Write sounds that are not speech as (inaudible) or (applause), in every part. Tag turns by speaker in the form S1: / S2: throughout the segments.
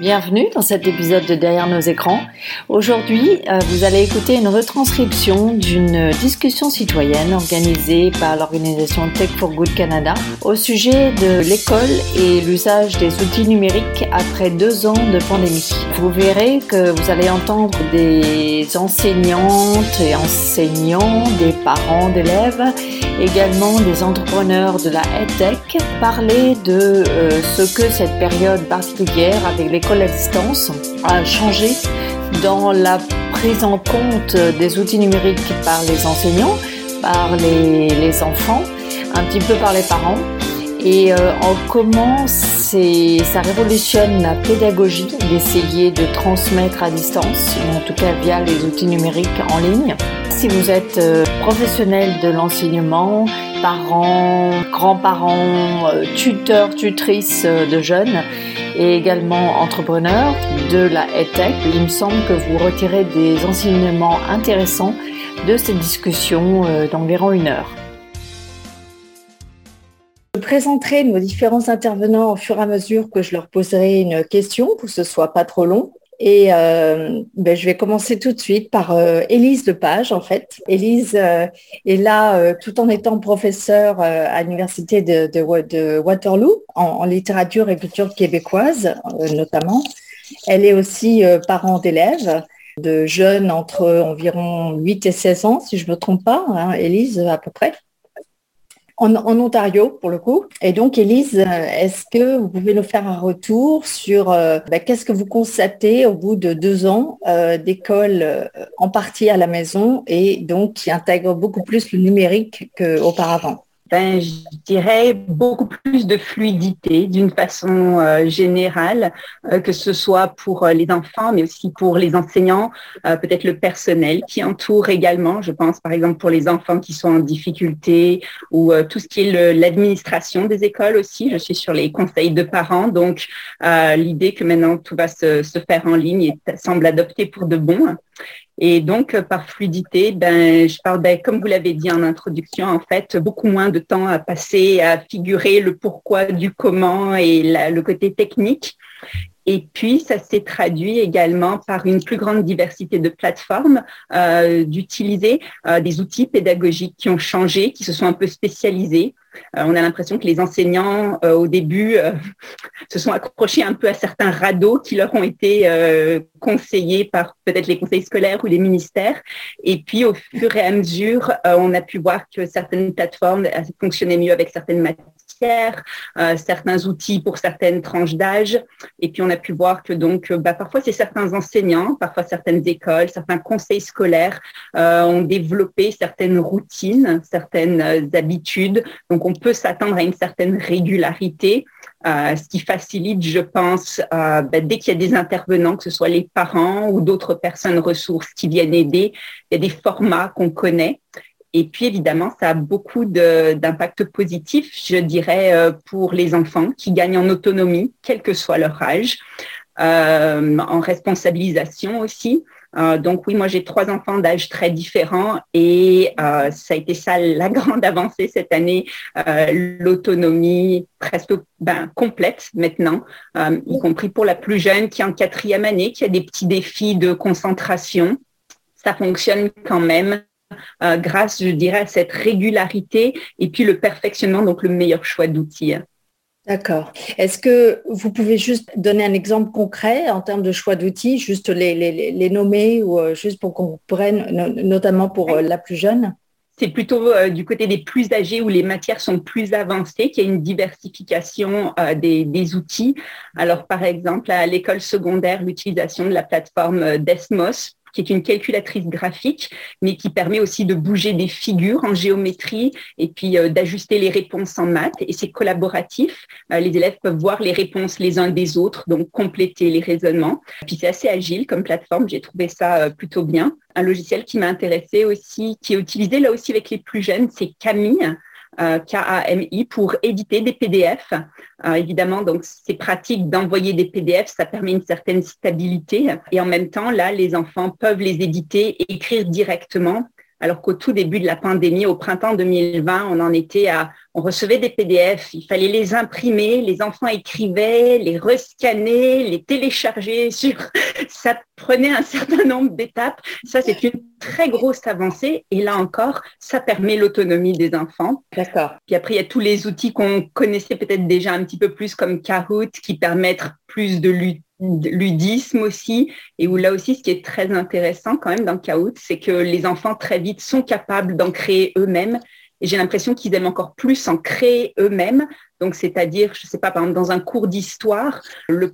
S1: Bienvenue dans cet épisode de Derrière nos écrans. Aujourd'hui, euh, vous allez écouter une retranscription d'une discussion citoyenne organisée par l'organisation Tech for Good Canada au sujet de l'école et l'usage des outils numériques après deux ans de pandémie. Vous verrez que vous allez entendre des enseignantes et enseignants, des parents d'élèves, également des entrepreneurs de la EdTech parler de euh, ce que cette période particulière avec l'école la distance a changé dans la prise en compte des outils numériques par les enseignants, par les, enfants, un petit peu par les parents, et euh, en comment ça révolutionne la pédagogie d'essayer de transmettre à distance, ou en tout cas via les outils numériques en ligne. Si vous êtes euh, professionnel de l'enseignement, parents, grands-parents, euh, tuteurs, tutrices de jeunes, et également entrepreneur de la EdTech. Il me semble que vous retirez des enseignements intéressants de cette discussion euh, d'environ une heure. Je présenterai nos différents intervenants au fur et à mesure que je leur poserai une question pour que ce soit pas trop long. Et euh, ben, je vais commencer tout de suite par euh, Élise Lepage, en fait. Élise euh, est là tout en étant professeure à l'université de, Waterloo en, littérature et culture québécoise, notamment. Elle est aussi parent d'élèves, de jeunes entre environ 8 et 16 ans, si je ne me trompe pas, hein, Élise, à peu près en, Ontario pour le coup. Et donc, Elise, est-ce que vous pouvez nous faire un retour sur euh, bah, qu'est-ce que vous constatez au bout de deux ans euh, d'école euh, en partie à la maison et donc qui intègre beaucoup plus le numérique qu'auparavant?
S2: Ben, je dirais beaucoup plus de fluidité d'une façon euh, générale, euh, que ce soit pour euh, les enfants, mais aussi pour les enseignants, peut-être le personnel qui entoure également. Je pense par exemple pour les enfants qui sont en difficulté ou tout ce qui est l'administration des écoles aussi. Je suis sur les conseils de parents, donc l'idée que maintenant tout va se, se faire en ligne et semble adoptée pour de bon. Et donc, euh, par fluidité, ben, je parle, ben, comme vous l'avez dit en introduction, en fait, beaucoup moins de temps à passer à figurer le pourquoi du comment et le côté technique. Et puis, ça s'est traduit également par une plus grande diversité de plateformes, euh, d'utiliser euh, des outils pédagogiques qui ont changé, qui se sont un peu spécialisés. On a l'impression que les enseignants, au début, (laughs) se sont accrochés un peu à certains radeaux qui leur ont été conseillés par peut-être les conseils scolaires ou les ministères. Et puis, au fur et à mesure, on a pu voir que certaines plateformes fonctionnaient mieux avec certaines matières, certains outils pour certaines tranches d'âge. Et puis, on a pu voir que donc, bah, parfois, c'est certains enseignants, parfois certaines écoles, certains conseils scolaires ont développé certaines routines, certaines habitudes. Donc, on peut s'attendre à une certaine régularité, euh, ce qui facilite, je pense, euh, ben, dès qu'il y a des intervenants, que ce soit les parents ou d'autres personnes ressources qui viennent aider, il y a des formats qu'on connaît. Et puis, évidemment, ça a beaucoup d'impact positif, je dirais, euh, pour les enfants qui gagnent en autonomie, quel que soit leur âge, en responsabilisation aussi. Euh, donc oui, moi j'ai trois enfants d'âge très différents et euh, ça a été ça la (laughs) grande avancée cette année, euh, l'autonomie presque ben, complète maintenant, y compris pour la plus jeune qui est en quatrième année, qui a des petits défis de concentration. Ça fonctionne quand même. grâce, je dirais, à cette régularité et puis le perfectionnement, donc le meilleur choix d'outils.
S1: D'accord. Est-ce que vous pouvez juste donner un exemple concret en termes de choix d'outils, juste les, nommer ou euh, juste pour qu'on prenne, notamment pour euh, la plus jeune?
S2: C'est plutôt euh, du côté des plus âgés où les matières sont plus avancées, qu'il y a une diversification des, outils. Alors, par exemple, à l'école secondaire, l'utilisation de la plateforme Desmos qui est une calculatrice graphique, mais qui permet aussi de bouger des figures en géométrie et puis euh, d'ajuster les réponses en maths. Et c'est collaboratif. Euh, les élèves peuvent voir les réponses les uns des autres, donc compléter les raisonnements. Puis c'est assez agile comme plateforme. J'ai trouvé ça euh, plutôt bien. Un logiciel qui m'a intéressé aussi, qui est utilisé là aussi avec les plus jeunes, c'est Camille. Euh, KAMI pour éditer des PDF. Euh, évidemment, donc c'est pratique d'envoyer des PDF, ça permet une certaine stabilité. Et en même temps, là, les enfants peuvent les éditer écrire directement alors qu'au tout début de la pandémie, au printemps 2020, on en était à, on recevait des PDF, il fallait les imprimer, les enfants écrivaient, les rescanner, les télécharger (laughs) sur, ça prenait un certain nombre d'étapes. Ça, c'est une très grosse avancée. Et là encore, ça permet l'autonomie des enfants.
S1: D'accord.
S2: Puis après, il y a tous les outils qu'on connaissait peut-être déjà un petit peu plus comme Kahoot qui permettent plus de ludisme aussi, et où là aussi, ce qui est très intéressant quand même dans Kahoot, c'est que les enfants très vite sont capables d'en créer eux-mêmes. Et j'ai l'impression qu'ils aiment encore plus en créer eux-mêmes. Donc, c'est-à-dire, je ne sais pas, par exemple, dans un cours d'histoire, le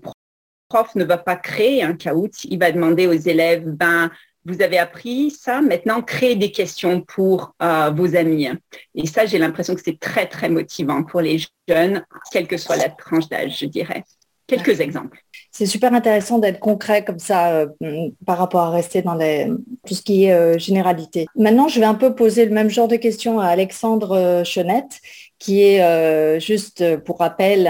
S2: prof ne va pas créer un Kahoot, il va demander aux élèves, ben, vous avez appris ça, maintenant créez des questions pour euh, vos amis. Et ça, j'ai l'impression que c'est très, très motivant pour les jeunes, quelle que soit la tranche d'âge, je dirais. Quelques exemples.
S1: C'est super intéressant d'être concret comme ça euh, par rapport à rester dans tout ce qui est euh, généralité. Maintenant, je vais un peu poser le même genre de questions à Alexandre euh, Chenette, qui est juste pour rappel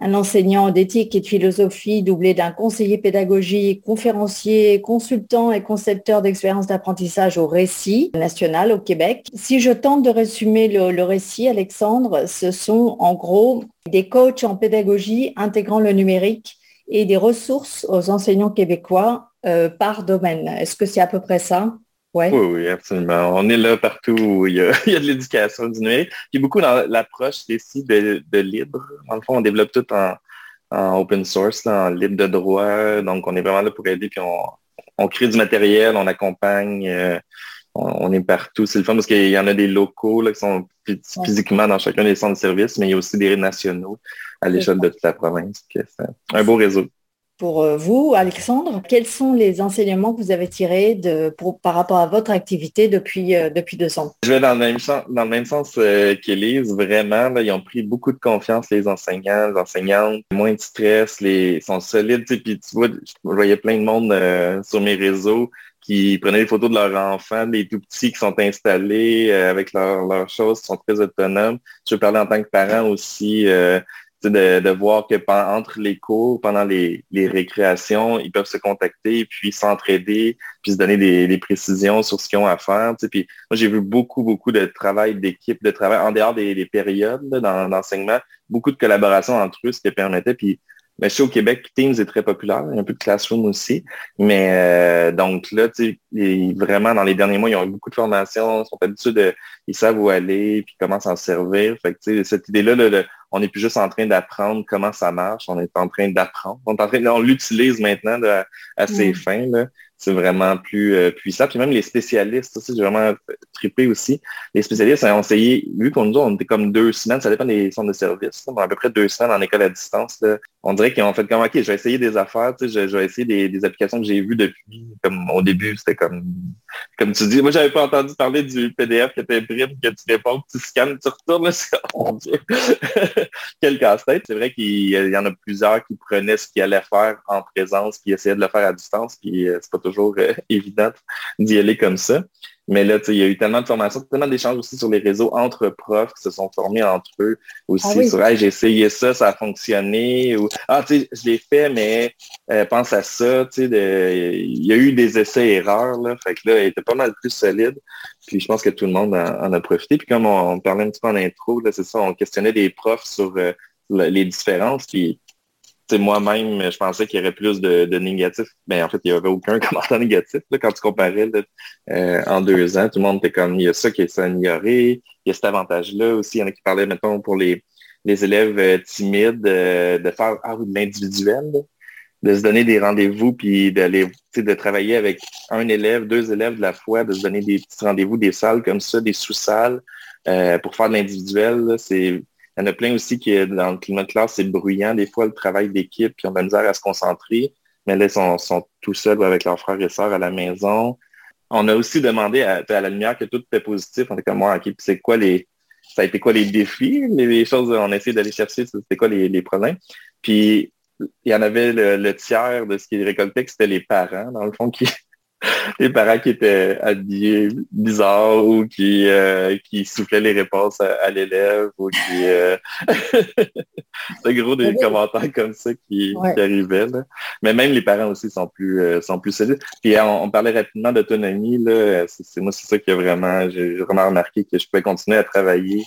S1: un, enseignant d'éthique et de philosophie doublé d'un conseiller pédagogique, conférencier, consultant et concepteur d'expériences d'apprentissage au récit national au Québec. Si je tente de résumer le récit, Alexandre, ce sont en gros des coachs en pédagogie intégrant le numérique et des ressources aux enseignants québécois euh, par domaine. Est-ce que c'est à peu près ça?
S3: Ouais. Oui, oui, absolument. On est là partout où il y a, (laughs) de l'éducation du numérique. Puis beaucoup dans l'approche ici de, de, libre. Dans le fond, on développe tout en, open source, en libre de droit. Donc, on est vraiment là pour aider. Puis on, crée du matériel, on accompagne. Euh, on, est partout. C'est le fun parce qu'il y en a des locaux qui sont physiquement dans chacun des centres de services, mais il y a aussi des nationaux à l'échelle de toute la province. C'est un beau réseau.
S1: Pour euh, vous, Alexandre, quels sont les enseignements que vous avez tirés par rapport à votre activité depuis, euh, depuis deux ans?
S3: Je vais dans le même sens, dans euh, qu'Élise. Vraiment, ils ont pris beaucoup de confiance, les enseignants, les enseignantes, moins de stress, les sont solides. Puis tu vois, je voyais plein de monde sur mes réseaux qui prenaient des photos de leurs enfants, des tout petits qui sont installés euh, avec leurs choses, qui sont très autonomes. Je parler en tant que parent aussi, euh, de, de, voir que pendant, entre les cours, pendant les, les, récréations, ils peuvent se contacter, puis s'entraider, puis se donner des, des, précisions sur ce qu'ils ont à faire. Puis moi, j'ai vu beaucoup, beaucoup de travail d'équipe, de travail en dehors des, des périodes d'enseignement, beaucoup de collaboration entre eux, ce qui permettait. Puis mais je au Québec, Teams est très populaire, il y a un peu de Classroom aussi. Mais euh, donc là, tu sais, vraiment, dans les derniers mois, ils ont eu beaucoup de formations, ils sont habitués de, ils savent où aller, puis comment s'en servir. Fait que, tu sais, cette idée-là, on n'est plus juste en train d'apprendre comment ça marche, on est en train d'apprendre. On est en train, on l'utilise maintenant à ses fins. Là c'est vraiment plus euh, puissant. Puis même les spécialistes, ça, j'ai vraiment trippé aussi. Les spécialistes ont essayé, vu qu'on nous on était comme deux semaines, ça dépend des centres de service, à peu près deux semaines en école à distance. On dirait qu'ils ont fait comme OK, je vais essayer des affaires, je, vais essayer des, applications que j'ai vues depuis, comme au début, c'était comme comme tu dis, moi j'avais pas entendu parler du PDF que tu imprimes, que tu réponds, que tu scannes, tu retournes. (laughs) Mon Dieu. Quel casse-tête. C'est vrai qu'il y en a plusieurs qui prenaient ce qu'ils allaient faire en présence, qui essayaient de le faire à distance, puis euh, c'est pas toujours euh, (laughs) évident d'y aller comme ça. Mais là, il y a eu tellement de formations, tellement d'échanges aussi sur les réseaux entre profs qui se sont formés entre eux aussi ah sur j'ai essayé ça, ça a fonctionné ou Ah, tu sais, je l'ai fait, mais euh, pense à ça, tu sais, il y a eu des essais-erreurs, là. Fait que là, il était pas mal plus solide. Puis je pense que tout le monde en, a profité. Puis comme on, parlait un petit peu en intro, là, c'est ça, on questionnait des profs sur euh, les différences. Puis moi-même, je pensais qu'il y aurait plus de, négatifs. Mais en fait, il n'y avait aucun (laughs) commentaire négatif quand tu comparais euh, en deux ans. Tout le monde était comme, il y a ça qui est amélioré, il y a cet avantage-là aussi. Il y en a qui parlaient, mettons, pour les, les élèves euh, timides, euh, de faire ah, de l'individuel, de se donner des rendez-vous, puis d'aller, de travailler avec un élève, deux élèves de la fois, de se donner des petits rendez-vous, des salles comme ça, des sous-salles, pour faire de l'individuel. C'est il y en a plein aussi qui, dans le climat de classe, c'est bruyant. Des fois, le travail d'équipe, puis on a misère à se concentrer. Mais là, ils sont, tout seuls avec leurs frères et sœurs à la maison. On a aussi demandé à, la lumière que tout était positif. On était comme, moi, OK, c'est quoi les, ça a été quoi les défis, les, choses, on a essayé d'aller chercher, c'était quoi les, problèmes. Puis, il y en avait le, tiers de ce qui récoltait, que c'était les parents, dans le fond, qui, (laughs) les parents qui étaient habillés bizarres ou qui, euh, qui soufflaient les réponses à, l'élève ou qui... Euh... (laughs) C'est gros des commentaires comme ça qui, arrivaient. Mais même les parents aussi sont plus euh, sont plus solides. Puis on, parlait rapidement d'autonomie. C'est moi, c'est ça qui a vraiment... J'ai vraiment remarqué que je pouvais continuer à travailler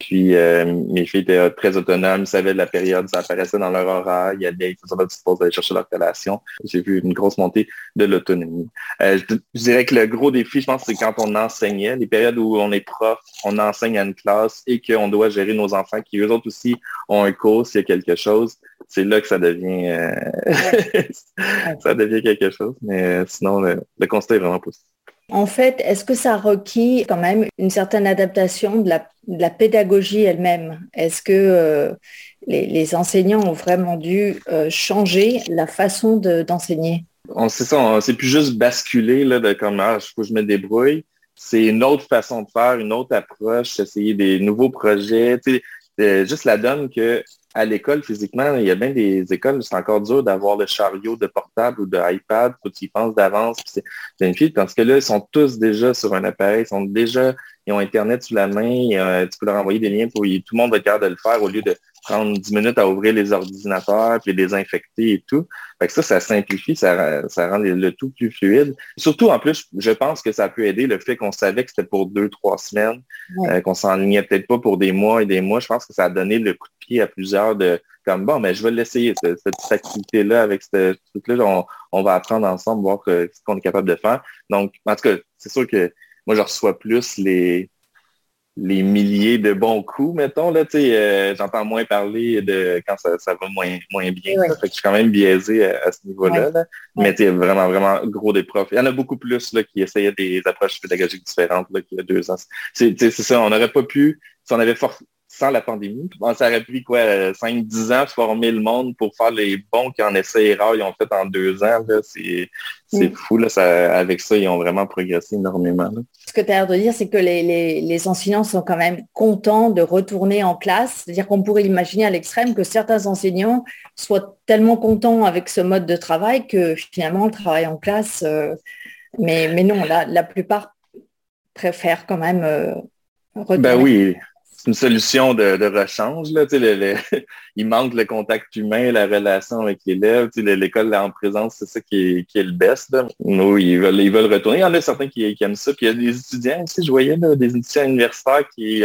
S3: puis euh, mes filles étaient très autonomes, ils savaient la période, ça apparaissait dans leur horaire, il y avait, ils faisaient pas pause d'aller chercher leur collation. J'ai vu une grosse montée de l'autonomie. Euh, je, dirais que le gros défi, je pense, c'est quand on enseignait, les périodes où on est prof, on enseigne à une classe et qu'on doit gérer nos enfants qui eux autres aussi ont un cours s'il y a quelque chose. C'est là que ça devient euh, (laughs) ça devient quelque chose. Mais sinon, le, le constat est vraiment positif.
S1: En fait, est-ce que ça requis quand même une certaine adaptation de la, pédagogie elle-même? Est-ce que euh, les, enseignants ont vraiment dû euh, changer la façon d'enseigner?
S3: On sait ça, c'est plus juste basculer là, de comme ah, je, je me débrouille. C'est une autre façon de faire, une autre approche, essayer des nouveaux projets. Euh, juste la donne que à l'école, physiquement, il y a bien des écoles, c'est encore dur d'avoir le chariot de portable ou de iPad, faut qu'ils pensent d'avance, c'est une parce que là, ils sont tous déjà sur un appareil, ils sont déjà, ils ont Internet sous la main, euh, tu peux leur envoyer des liens pour tout le monde va être de le faire au lieu de prendre 10 minutes à ouvrir les ordinateurs, puis les désinfecter et tout. Fait que ça, ça simplifie, ça, ça rend le, tout plus fluide. Surtout, en plus, je pense que ça peut aider le fait qu'on savait que c'était pour deux, trois semaines, euh, qu'on s'enlignait peut-être pas pour des mois et des mois. Je pense que ça a donné le coup de pied à plusieurs de comme bon, mais je vais l'essayer, cette, cette activité-là, avec ce truc-là, on, on, va apprendre ensemble, voir ce qu'on est capable de faire. Donc, en tout cas, c'est sûr que moi, je reçois plus les, les milliers de bons coups, mettons. Là, euh, j'entends moins parler de quand ça, va moins, moins bien. je suis quand même biaisé à, ce niveau-là. Là. Mais c'est vraiment, vraiment gros des profs. Il y en a beaucoup plus là, qui essayaient des approches pédagogiques différentes là, qu'il y a deux ans. C'est ça, on n'aurait pas pu, si on avait for sans la pandémie. ça aurait pris quoi, 5-10 ans former le monde pour faire les bons qui en essaient erreur, ils ont fait en deux ans. C'est mm. fou. Là, avec ça, ils ont vraiment progressé énormément.
S1: Ce que tu as l'air de dire, c'est que les, enseignants sont quand même contents de retourner en classe. C'est-à-dire qu'on pourrait imaginer à l'extrême que certains enseignants soient tellement contents avec ce mode de travail que finalement le travail en classe, euh, mais, mais non, la, la plupart préfèrent quand même euh.
S3: Ben oui, une solution de, rechange. Là, (laughs) il manque le contact humain, la relation avec l'élève. L'école en présence, c'est ça qui est, le best. Là. Ils veulent, ils veulent retourner. Il y en a certains qui, aiment ça. Puis il y a des étudiants aussi, je voyais des étudiants universitaires qui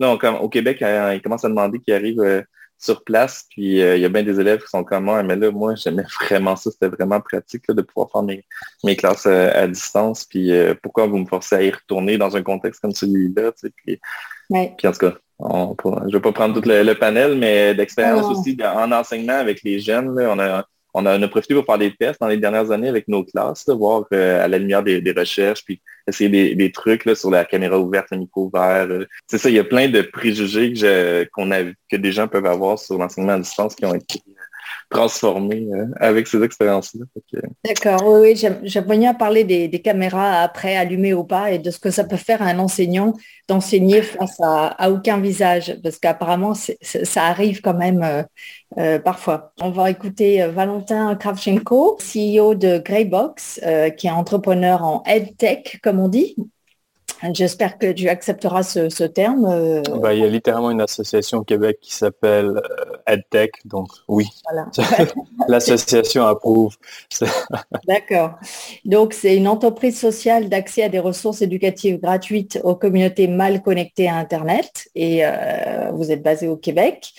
S3: au Québec, ils commencent à demander qu'ils arrivent euh, sur place. Puis euh, il y a bien des élèves qui sont comme moi, mais là, moi, j'aimais (laughs) vraiment ça. C'était vraiment pratique de pouvoir faire mes, mes classes euh, à distance. Puis pourquoi vous me forcez à y retourner dans un contexte comme celui-là? Puis puis en tout cas, je ne vais pas prendre tout le, panel, mais d'expérience aussi en enseignement avec les jeunes, on, a, on, a, profité pour faire des tests dans les dernières années avec nos classes, voir euh, à la lumière des, recherches, puis essayer des, trucs sur la caméra ouverte, le micro ouvert. Euh. C'est ça, il y a plein de préjugés que, a, que des gens peuvent avoir sur l'enseignement à distance qui ont été transformé euh, avec ces expériences-là.
S1: D'accord, oui, oui j'aimerais bien parler des, caméras après allumées ou pas et de ce que ça peut faire à un enseignant d'enseigner face à, aucun visage, parce qu'apparemment ça arrive quand même euh, euh, parfois. On va écouter Valentin Kravchenko, CEO de Greybox, qui est entrepreneur en EdTech, comme on dit. J'espère que tu accepteras ce, terme. Euh.
S4: Bah, il y a littéralement une association au Québec qui s'appelle euh, EdTech, donc oui, (laughs) l'association approuve. (laughs)
S1: D'accord. Donc c'est une entreprise sociale d'accès à des ressources éducatives gratuites aux communautés mal connectées à Internet et euh, vous êtes basé au Québec.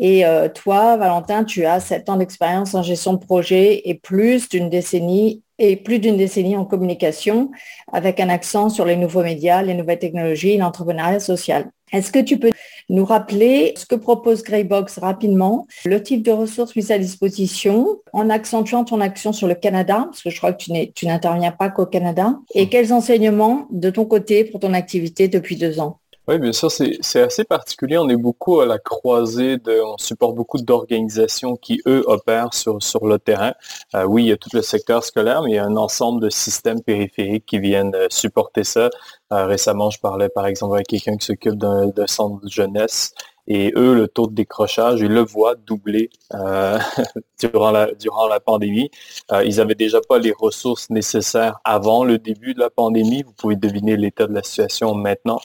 S1: Et toi, Valentin, tu as sept ans d'expérience en gestion de projet et plus d'une décennie et plus d'une décennie en communication avec un accent sur les nouveaux médias, les nouvelles technologies l'entrepreneuriat social. Est-ce que tu peux nous rappeler ce que propose Greybox rapidement, le type de ressources mises à disposition, en accentuant ton action sur le Canada, parce que je crois que tu n'interviens pas qu'au Canada, et quels enseignements de ton côté pour ton activité depuis deux ans?
S4: Oui, bien sûr, c'est assez particulier. On est beaucoup à la croisée de, on supporte beaucoup d'organisations qui, eux, opèrent sur, sur le terrain. Euh, oui, il y a tout le secteur scolaire, mais il y a un ensemble de systèmes périphériques qui viennent euh, supporter ça. Euh, récemment, je parlais par exemple avec quelqu'un qui s'occupe d'un centre de jeunesse Et eux, le taux de décrochage, ils le voient doubler euh, (laughs) durant, la, durant la pandémie. Euh, ils avaient déjà pas les ressources nécessaires avant le début de la pandémie. Vous pouvez deviner l'état de la situation maintenant.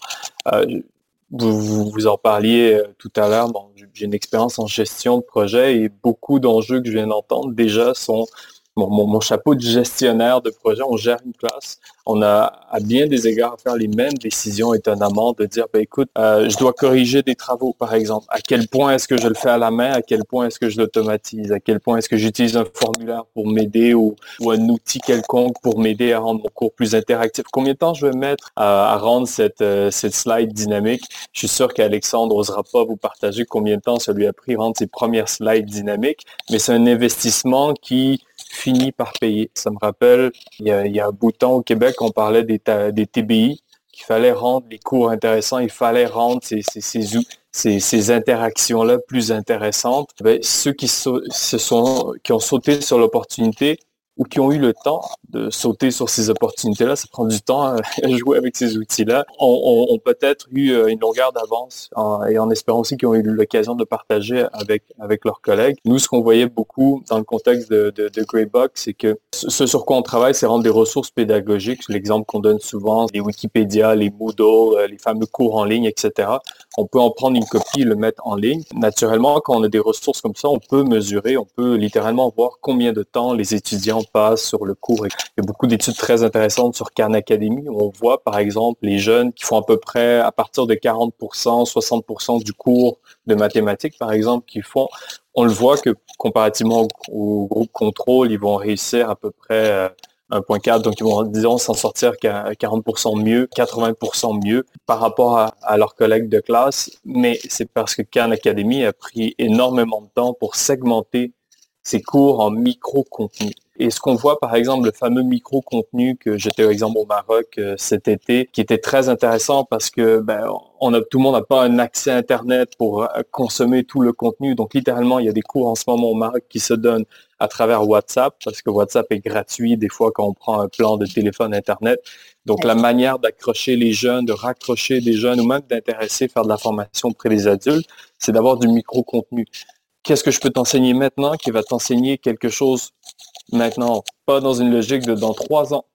S4: Euh, vous, vous, en parliez tout à l'heure. Bon, j'ai une expérience en gestion de projet et beaucoup d'enjeux que je viens d'entendre déjà sont mon, chapeau de gestionnaire de projet, on gère une classe. On a à bien des égards à faire les mêmes décisions étonnamment de dire, ben, écoute, euh, je dois corriger des travaux, par exemple. À quel point est-ce que je le fais à la main? À quel point est-ce que je l'automatise? À quel point est-ce que j'utilise un formulaire pour m'aider ou, un outil quelconque pour m'aider à rendre mon cours plus interactif? Combien de temps je vais mettre à, rendre cette, euh, cette slide dynamique? Je suis sûr qu'Alexandre n'osera pas vous partager combien de temps ça lui a pris rendre ses premières slides dynamiques, mais c'est un investissement qui finit par payer. Ça me rappelle, il y a, un bout de temps au Québec, on parlait des, TBI, qu'il fallait rendre les cours intéressants, il fallait rendre ces, interactions-là plus intéressantes. Ben, ceux qui ont sauté sur l'opportunité ou qui ont eu le temps de sauter sur ces opportunités-là, ça prend du temps à (laughs) jouer avec ces outils-là, ont, peut-être eu euh, une longueur d'avance et en espérant aussi qu'ils ont eu l'occasion de partager avec, avec leurs collègues. Nous, ce qu'on voyait beaucoup dans le contexte de, de, de Greybox, c'est que ce sur quoi on travaille, c'est rendre des ressources pédagogiques. L'exemple qu'on donne souvent, les Wikipédia, les Moodle, euh, les fameux cours en ligne, etc. On peut en prendre une copie et le mettre en ligne. Naturellement, quand on a des ressources comme ça, on peut mesurer, on peut littéralement voir combien de temps les étudiants passent sur le cours. Il y a beaucoup d'études très intéressantes sur Khan Academy où on voit, par exemple, les jeunes qui font à peu près à partir de 40%, 60% du cours de mathématiques, par exemple, qu'ils font. On le voit que comparativement au, groupe contrôle, ils vont réussir à peu près 1.4, euh, donc ils vont, disons, s'en sortir 40% mieux, 80% mieux par rapport à, à, leurs collègues de classe, mais c'est parce que Khan Academy a pris énormément de temps pour segmenter ses cours en micro-contenu. Et ce qu'on voit, par exemple, le fameux micro-contenu que j'étais, par exemple, au Maroc euh, cet été, qui était très intéressant parce que ben, on a, tout le monde n'a pas un accès Internet pour euh, consommer tout le contenu. Donc, littéralement, il y a des cours en ce moment au Maroc qui se donnent à travers WhatsApp, parce que WhatsApp est gratuit des fois quand on prend un plan de téléphone Internet. Donc, la manière d'accrocher les jeunes, de raccrocher des jeunes ou même d'intéresser, faire de la formation auprès des adultes, c'est d'avoir du micro-contenu qu'est-ce que je peux t'enseigner maintenant qui va t'enseigner quelque chose maintenant, pas dans une logique de dans trois ans,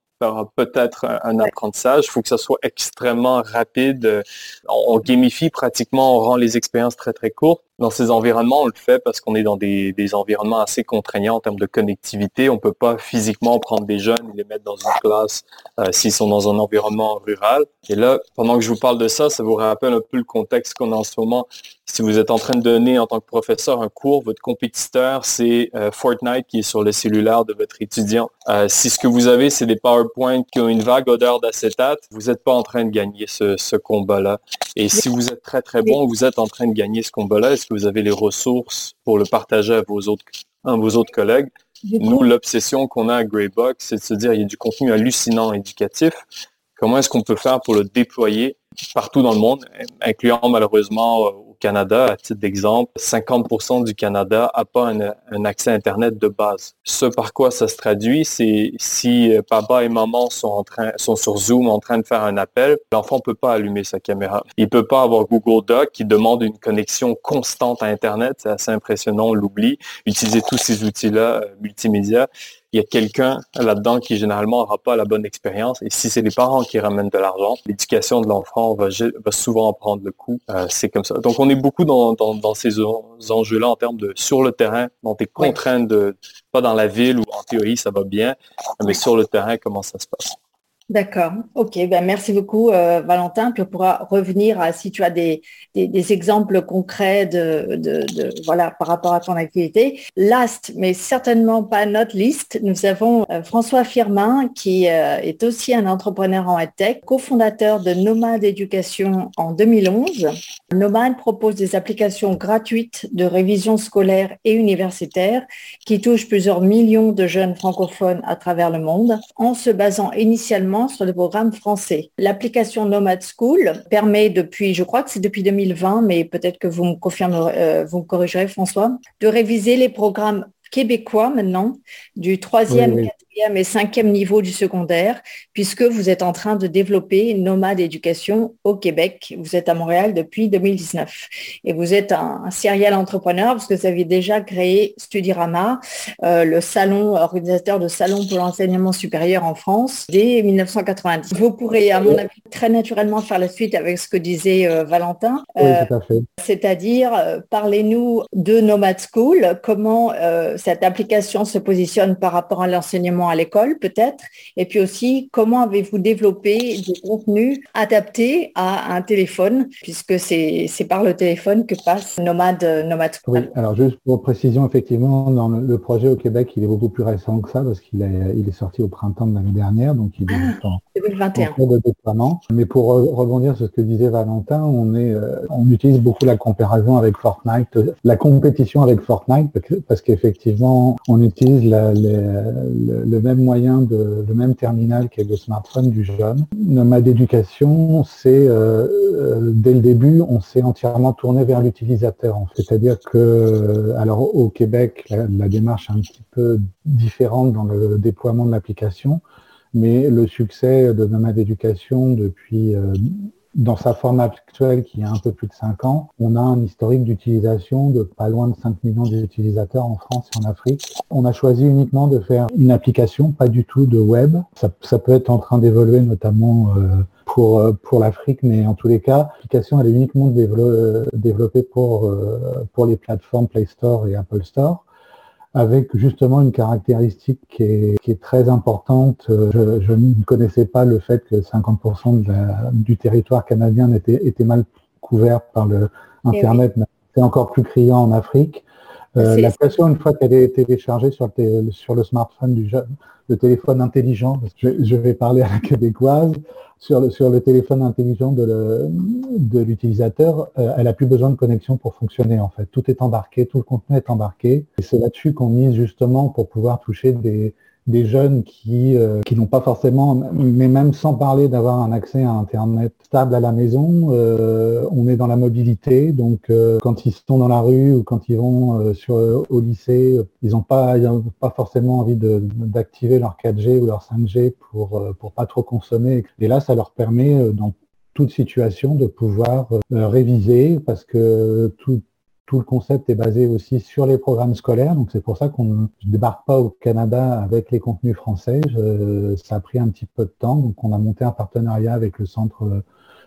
S4: peut-être un, apprentissage. Il faut que ça soit extrêmement rapide. On, gamifie pratiquement, on rend les expériences très, très courtes. Dans ces environnements, on le fait parce qu'on est dans des, environnements assez contraignants en termes de connectivité. On ne peut pas physiquement prendre des jeunes et les mettre dans une classe euh, s'ils sont dans un environnement rural. Et là, pendant que je vous parle de ça, ça vous rappelle un peu le contexte qu'on a en ce moment. Si vous êtes en train de donner en tant que professeur un cours, votre compétiteur, c'est euh, Fortnite qui est sur le cellulaire de votre étudiant. Euh, si ce que vous avez, c'est des PowerPoint qui ont une vague odeur d'acétate, vous n'êtes pas en train de gagner ce, ce combat-là. Et si vous êtes très, très bon, vous êtes en train de gagner ce combat-là que vous avez les ressources pour le partager à vos autres, vos autres collègues. Nous, l'obsession qu'on a à Greybox, c'est de se dire, il y a du contenu hallucinant éducatif. Comment est-ce qu'on peut faire pour le déployer partout dans le monde, incluant malheureusement Canada, à titre d'exemple, 50% du Canada n'a pas un, accès Internet de base. Ce par quoi ça se traduit, c'est si euh, papa et maman sont, sont sur Zoom en train de faire un appel, l'enfant ne peut pas allumer sa caméra. Il ne peut pas avoir Google Doc qui demande une connexion constante à Internet. C'est assez impressionnant, on l'oublie. Utiliser tous ces outils-là euh, multimédia il y a quelqu'un là-dedans qui généralement n'aura pas la bonne expérience. Et si c'est les parents qui ramènent de l'argent, l'éducation de l'enfant va, souvent prendre le coup. Euh, c'est comme ça. Donc on est beaucoup dans, ces enjeux-là en termes de sur le terrain, dans tes contraintes de pas dans la ville où en théorie ça va bien, mais sur le terrain comment ça se passe?
S1: D'accord, ok, ben merci beaucoup euh, Valentin. Puis on pourra revenir à si tu as des, exemples concrets de, voilà par rapport à ton activité. Last, mais certainement pas notre liste, nous avons euh, François Firmin qui euh, est aussi un entrepreneur en EdTech, cofondateur de Nomade Éducation en 2011. Nomade propose des applications gratuites de révision scolaire et universitaire qui touchent plusieurs millions de jeunes francophones à travers le monde en se basant initialement sur le programme français. L'application Nomad School permet depuis, je crois que c'est depuis 2020, mais peut-être que vous me confirmerez, euh, vous me corrigerez François, de réviser les programmes québécois maintenant, du troisième, et cinquième niveau du secondaire, puisque vous êtes en train de développer Nomade Éducation au Québec. Vous êtes à Montréal depuis 2019 et vous êtes un, serial entrepreneur parce que vous avez déjà créé Studirama, euh, le salon organisateur de salons pour l'enseignement supérieur en France dès 1990. Vous pourrez, à mon avis, très naturellement faire la suite avec ce que disait euh, Valentin.
S5: oui, fait.
S1: C'est-à-dire, parlez-nous de Nomad School, comment cette application se positionne par rapport à l'enseignement à l'école peut-être, et puis aussi comment avez-vous développé des contenus adaptés à un téléphone, puisque c'est par le téléphone que passe Nomade, Nomade
S5: Oui, alors juste pour précision, effectivement, dans le projet au Québec, il est beaucoup plus récent que ça, parce qu'il est, il est sorti au printemps de l'année dernière, donc il est
S1: ah, en, 2021.
S5: de déploiement. Mais pour rebondir sur ce que disait Valentin, on, est, euh, on utilise beaucoup la comparaison avec Fortnite, la compétition avec Fortnite, parce qu'effectivement, on utilise la, le le même moyen, de, le même terminal qu'est le smartphone du jeune. Nomade d'éducation, c'est euh, euh, dès le début, on s'est entièrement tourné vers l'utilisateur. C'est-à-dire que, alors au Québec, la, démarche est un petit peu différente dans le déploiement de l'application, mais le succès de Nomade d'éducation depuis euh, dans sa forme actuelle, qui a un peu plus de 5 ans, on a un historique d'utilisation de pas loin de 5 millions d'utilisateurs en France et en Afrique. On a choisi uniquement de faire une application, pas du tout de web. Ça, peut être en train d'évoluer notamment euh, pour, euh, pour l'Afrique, mais en tous les cas, l'application elle est uniquement euh, développée pour, pour les plateformes Play Store et Apple Store avec justement une caractéristique qui est, très importante. Je, ne connaissais pas le fait que 50% du territoire canadien était, était, mal couvert par le eh Internet, mais c'est encore plus criant en Afrique. Euh, L'application, une fois qu'elle est téléchargée sur le, sur le smartphone du jeune, le téléphone intelligent, je, je, vais parler à la québécoise, sur le, sur le téléphone intelligent de l'utilisateur, euh, elle a plus besoin de connexion pour fonctionner en fait. Tout est embarqué, tout le contenu est embarqué. Et c'est là-dessus qu'on mise justement pour pouvoir toucher des, des jeunes qui, euh, qui n'ont pas forcément, mais même sans parler d'avoir un accès à Internet stable à la maison, euh, on est dans la mobilité. Donc, euh, quand ils sont dans la rue ou quand ils vont au lycée, ils n'ont pas, pas forcément envie d'activer leur 4G ou leur 5G pour pour pas trop consommer. Et là, ça leur permet dans toute situation de pouvoir réviser parce que tout, tout le concept est basé aussi sur les programmes scolaires. Donc c'est pour ça qu'on ne débarque pas au Canada avec les contenus français. ça a pris un petit peu de temps. Donc on a monté un partenariat avec le centre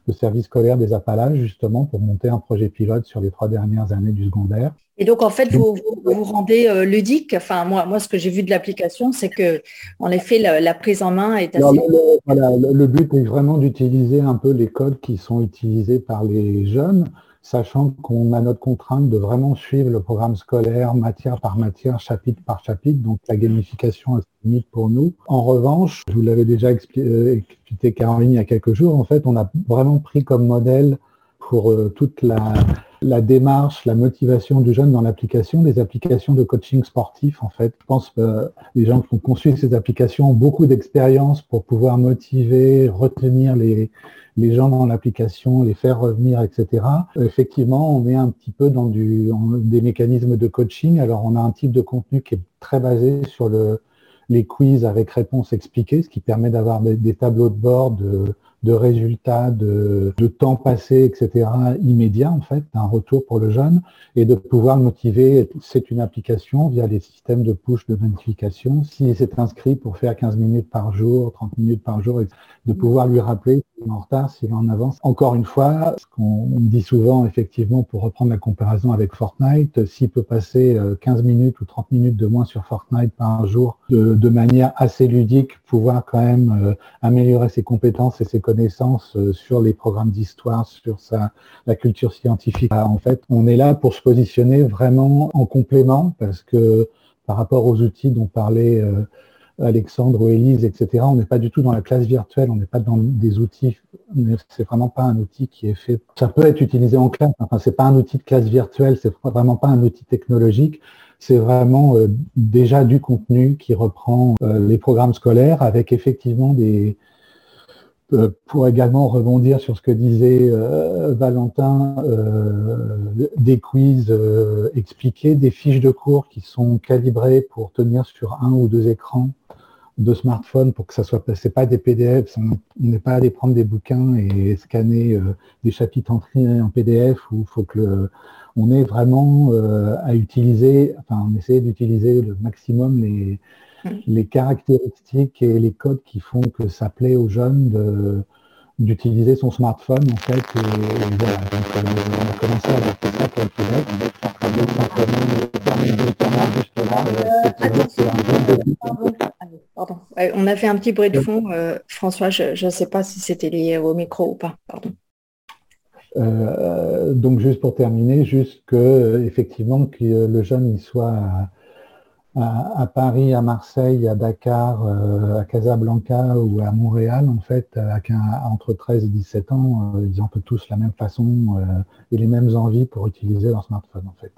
S5: de service scolaire des Appalaches justement pour monter un projet pilote sur les trois dernières années du secondaire.
S1: Et donc en fait vous vous, rendez euh, ludique. Enfin moi moi ce que j'ai vu de l'application c'est que en effet la, prise en main est assez.
S5: le, le but est vraiment d'utiliser un peu les codes qui sont utilisés par les jeunes sachant qu'on a notre contrainte de vraiment suivre le programme scolaire matière par matière, chapitre par chapitre, donc la gamification est limite pour nous. En revanche, je vous l'avais déjà euh, expliqué Caroline il y a quelques jours, en fait, on a vraiment pris comme modèle pour euh, toute la, la, démarche, la motivation du jeune dans l'application, des applications de coaching sportif. En fait, je pense que les gens qui ont conçu ces applications ont beaucoup d'expérience pour pouvoir motiver, retenir les, les gens dans l'application, les faire revenir, etc. Effectivement, on est un petit peu dans des mécanismes de coaching. Alors, on a un type de contenu qui est très basé sur le, les quiz avec réponses expliquées, ce qui permet d'avoir des, tableaux de bord de, de résultats, de, temps passé, etc., immédiat, en fait, un retour pour le jeune, et de pouvoir motiver. C'est une application via les systèmes de push de notification. Si c'est inscrit pour faire 15 minutes par jour, 30 minutes par jour, de pouvoir lui rappeler s'il est en retard, s'il est en avance. Encore une fois, ce qu'on dit souvent, effectivement, pour reprendre la comparaison avec Fortnite, s'il peut passer 15 euh, minutes ou 30 minutes de moins sur Fortnite par jour de, manière assez ludique, pouvoir quand même euh, améliorer ses compétences et ses euh, sur les programmes d'histoire, sur sa, la culture scientifique. En fait, on est là pour se positionner vraiment en complément parce que par rapport aux outils dont parlait Alexandre ou Élise, etc. On n'est pas du tout dans la classe virtuelle, on n'est pas dans des outils, c'est vraiment pas un outil qui est fait. Ça peut être utilisé en classe, enfin c'est pas un outil de classe virtuelle, c'est vraiment pas un outil technologique, c'est vraiment euh, déjà du contenu qui reprend euh, les programmes scolaires avec effectivement des, euh, pour également rebondir sur ce que disait Valentin, des quiz expliqués, des fiches de cours qui sont calibrées pour tenir sur un ou deux écrans de smartphones pour que ça soit c'est pas des PDF, on n'est pas allé prendre des bouquins et scanner euh, des chapitres en PDF où il faut que on est vraiment euh, à utiliser, enfin on essaie d'utiliser le maximum les. Les caractéristiques et les codes qui font que ça plaît aux jeunes d'utiliser son smartphone en fait et, voilà donc euh, on a commencé ça pour le Québec
S1: Pardon. on a fait un petit bruit de fond. Euh, François, je ne sais pas si c'était lié au micro ou pas. Pardon.
S5: Euh, donc juste pour terminer, juste que effectivement que le jeune il soit à, Paris, à Marseille, à Dakar, euh, à Casablanca ou à Montréal, en fait, entre 13 et 17 ans, ils ont peu tous la même façon et les mêmes envies pour utiliser leur smartphone en fait.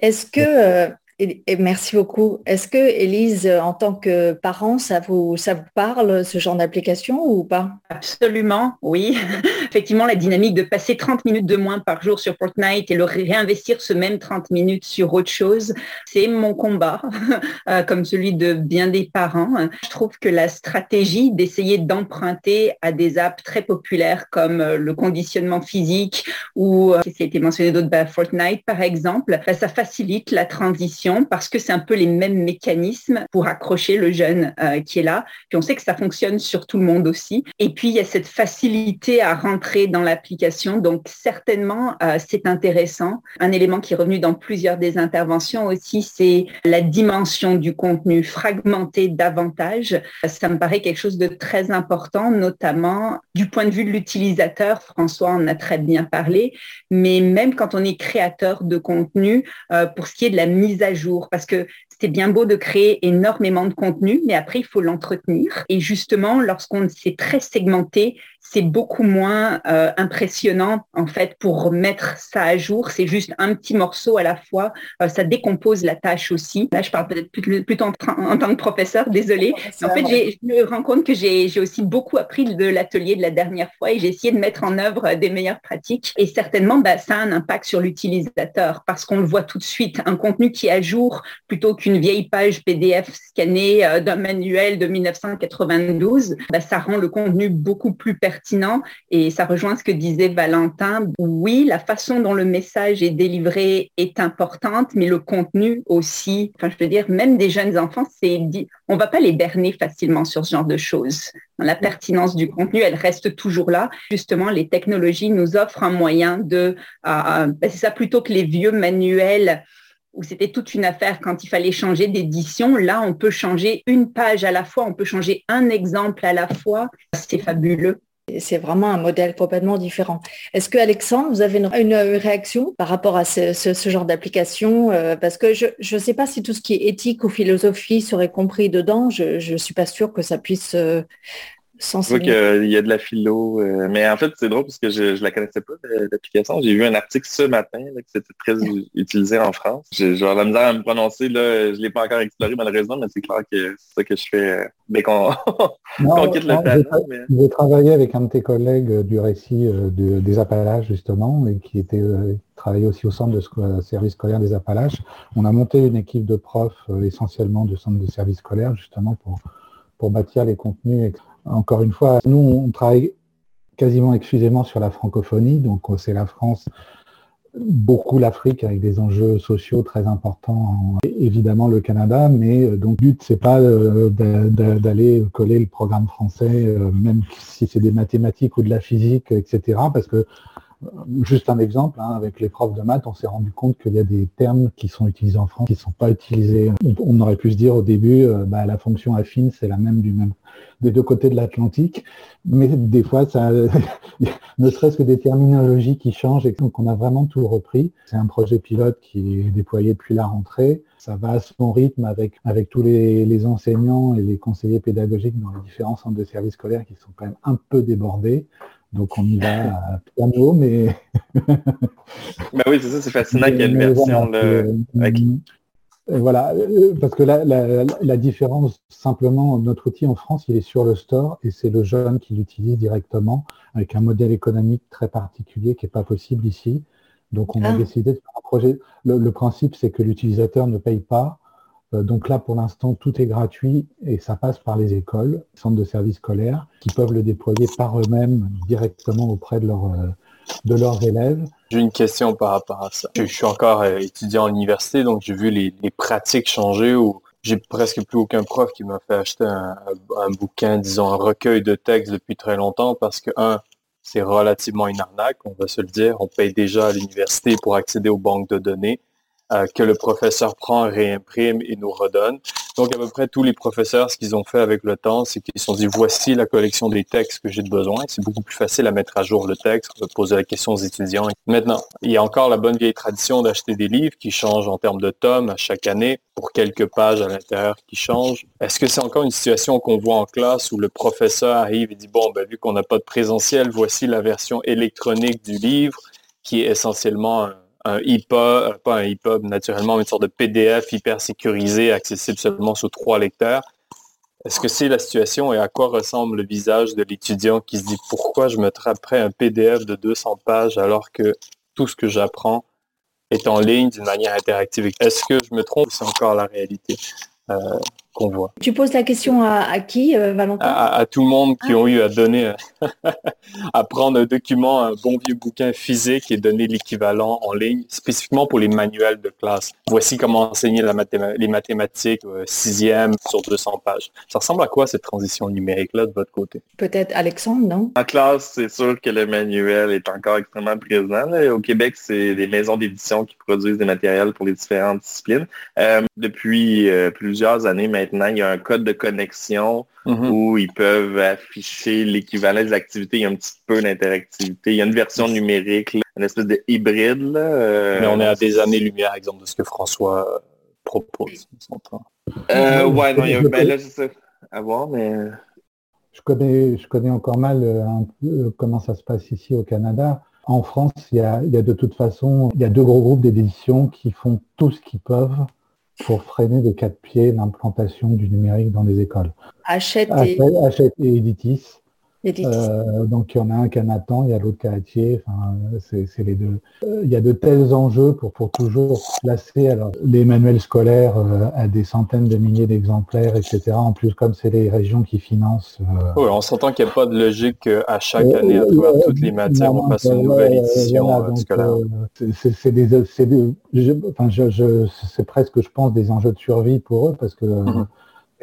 S1: Est-ce que et, merci beaucoup. Est-ce que, Élise, en tant que parent, ça vous, ça vous parle, ce genre d'application ou pas?
S2: Absolument, oui. (laughs) Effectivement, la dynamique de passer 30 minutes de moins par jour sur Fortnite et le réinvestir ce même 30 minutes sur autre chose, c'est mon combat, (laughs) euh, comme celui de bien des parents. Je trouve que la stratégie d'essayer d'emprunter à des apps très populaires comme euh, le conditionnement physique ou, euh, qui a été mentionné d'autres, bah, Fortnite par exemple, bah, ça facilite la transition parce que c'est un peu les mêmes mécanismes pour accrocher le jeune euh, qui est là. Puis on sait que ça fonctionne sur tout le monde aussi. Et puis il y a cette facilité à rentrer dans l'application. Donc certainement, euh, c'est intéressant. Un élément qui est revenu dans plusieurs des interventions aussi, c'est la dimension du contenu fragmenté davantage. Ça me paraît quelque chose de très important, notamment du point de vue de l'utilisateur. François en a très bien parlé. Mais même quand on est créateur de contenu, euh, pour ce qui est de la mise à parce que c'est bien beau de créer énormément de contenu, mais après, il faut l'entretenir. Et justement, lorsqu'on s'est très segmenté, c'est beaucoup moins euh, impressionnant en fait pour mettre ça à jour. C'est juste un petit morceau à la fois. Euh, ça décompose la tâche aussi. Là, je parle peut-être plutôt en, tant que professeur, désolé. En fait, je me rends compte que j'ai aussi beaucoup appris de l'atelier de la dernière fois et j'ai essayé de mettre en œuvre des meilleures pratiques. Et certainement, bah, ça a un impact sur l'utilisateur parce qu'on le voit tout de suite. Un contenu qui est à jour plutôt qu'une vieille page PDF scannée euh, d'un manuel de 1992, bah, ça rend le contenu beaucoup plus pertinent et ça rejoint ce que disait Valentin. Oui, la façon dont le message est délivré est importante, mais le contenu aussi. Enfin, je veux dire, même des jeunes enfants, c'est on va pas les berner facilement sur ce genre de choses. La pertinence du contenu, elle reste toujours là. Justement, les technologies nous offrent un moyen de, ben, c'est ça plutôt que les vieux manuels où c'était toute une affaire quand il fallait changer d'édition. Là, on peut changer une page à la fois, on peut changer un exemple à la fois. C'est fabuleux.
S1: C'est vraiment un modèle complètement différent. Est-ce que Alexandre, vous avez une, réaction par rapport à ce, genre d'application euh, Parce que je ne sais pas si tout ce qui est éthique ou philosophie serait compris dedans. Je ne suis pas sûre que ça puisse euh,
S3: je vois qu'il y a de la philo. Euh, mais en fait, c'est drôle parce que je ne la connaissais pas, l'application. J'ai vu un article ce matin que c'était très utilisé en France. J'ai la misère à me prononcer. Là, je ne l'ai pas encore exploré malheureusement, mais c'est clair que c'est ça que je fais euh, dès qu'on (laughs) quitte le
S5: terrain. J'ai travaillé avec un de tes collègues euh, du récit des Appalaches, justement, et qui était travaillait aussi au centre de service scolaire des Appalaches. On a monté une équipe de profs essentiellement du centre de service scolaire, justement, pour, pour bâtir les contenus encore une fois, nous, on travaille quasiment exclusivement sur la francophonie, donc c'est la France, beaucoup l'Afrique avec des enjeux sociaux très importants, évidemment le Canada, mais euh, donc le but c'est pas euh, d'aller coller le programme français, euh, même si c'est des mathématiques ou de la physique, etc. Parce que Juste un exemple, hein, avec les profs de maths, on s'est rendu compte qu'il y a des termes qui sont utilisés en France qui ne sont pas utilisés. On aurait pu se dire au début, euh, bah, la fonction affine, c'est la même du même des deux côtés de l'Atlantique, mais des fois, ça, (laughs) ne serait-ce que des terminologies qui changent, et donc on a vraiment tout repris. C'est un projet pilote qui est déployé depuis la rentrée. Ça va à son rythme avec, tous les, les enseignants et les conseillers pédagogiques dans les différents centres de services scolaires qui sont quand même un peu débordés. Donc on y va à piano, mais. (laughs)
S3: ben oui, c'est ça, c'est fascinant qu'il y ait une version de.
S5: Voilà, euh, parce que la, la, différence, simplement, notre outil en France, il est sur le store et c'est le jeune qui l'utilise directement avec un modèle économique très particulier qui n'est pas possible ici. Donc on a ah. décidé de faire un projet. Le, principe, c'est que l'utilisateur ne paye pas donc là, pour l'instant, tout est gratuit et ça passe par les écoles, centres de services scolaires, qui peuvent le déployer par eux-mêmes directement auprès de, leurs élèves.
S4: J'ai une question par rapport à ça. Je, suis encore étudiant à l'université, donc j'ai vu les, pratiques changer où j'ai presque plus aucun prof qui m'a fait acheter un, un, bouquin, disons un recueil de textes depuis très longtemps parce que, un, c'est relativement une arnaque, on va se le dire. On paye déjà à l'université pour accéder aux banques de données. Euh, que le professeur prend, réimprime et nous redonne. Donc à peu près tous les professeurs, ce qu'ils ont fait avec le temps, c'est qu'ils se sont dit voici la collection des textes que j'ai de besoin. C'est beaucoup plus facile à mettre à jour le texte, poser la question aux étudiants. Maintenant, il y a encore la bonne vieille tradition d'acheter des livres qui changent en termes de tomes à chaque année pour quelques pages à l'intérieur qui changent. Est-ce que c'est encore une situation qu'on voit en classe où le professeur arrive et dit bon, ben, vu qu'on n'a pas de présentiel, voici la version électronique du livre qui est essentiellement un un EPUB, euh, pas un EPUB naturellement, une sorte de PDF hyper sécurisé, accessible seulement sous trois lecteurs. Est-ce que c'est la situation et à quoi ressemble le visage de l'étudiant qui se dit pourquoi je me traperais un PDF de 200 pages alors que tout ce que j'apprends est en ligne d'une manière interactive? Est-ce que je me trompe ou c'est encore la réalité? Euh, qu'on voit.
S1: Tu poses la question à, qui, euh, Valentin?
S4: À, tout le monde qui ah. ont eu à donner, (laughs) à prendre un document, un bon vieux bouquin physique et donner l'équivalent en ligne, spécifiquement pour les manuels de classe. Voici comment enseigner la les mathématiques euh, sixième sur 200 pages. Ça ressemble à quoi cette transition numérique-là de votre côté?
S1: Peut-être Alexandre, non?
S3: En classe, c'est sûr que le manuel est encore extrêmement présent. Au Québec, c'est des maisons d'édition qui produisent des matériels pour les différentes disciplines. Euh, depuis plusieurs années maintenant, maintenant, il y a un code de connexion mhm. où ils peuvent afficher l'équivalent des activités. Il y a un petit peu d'interactivité. Il y a une version numérique, une espèce de hybride.
S4: Euh, mais on est à des années-lumière, exemple, de ce que François propose.
S3: Euh, ouais, non, il y a, ben là, à voir, mais...
S5: Je connais, je connais encore mal euh, un peu comment ça se passe ici au Canada. En France, il y, a, il y a de toute façon, il y a deux gros groupes d'éditions qui font tout ce qu'ils peuvent pour freiner des quatre pieds l'implantation du numérique dans les écoles.
S1: Achète et,
S5: Editis. Euh, donc il y en a un qui il y a l'autre qui enfin, c'est les deux. Euh, il y a de tels enjeux pour, pour toujours placer alors, les manuels scolaires euh, à des centaines de milliers d'exemplaires, etc. En plus, comme c'est les régions qui financent.
S4: Oui, on s'entend qu'il n'y a pas de logique à chaque année, à travers toutes les matières, on passe une nouvelle édition scolaire.
S5: c'est des, enfin, je, je, c'est presque, je pense, des enjeux de survie pour eux parce que. Mhm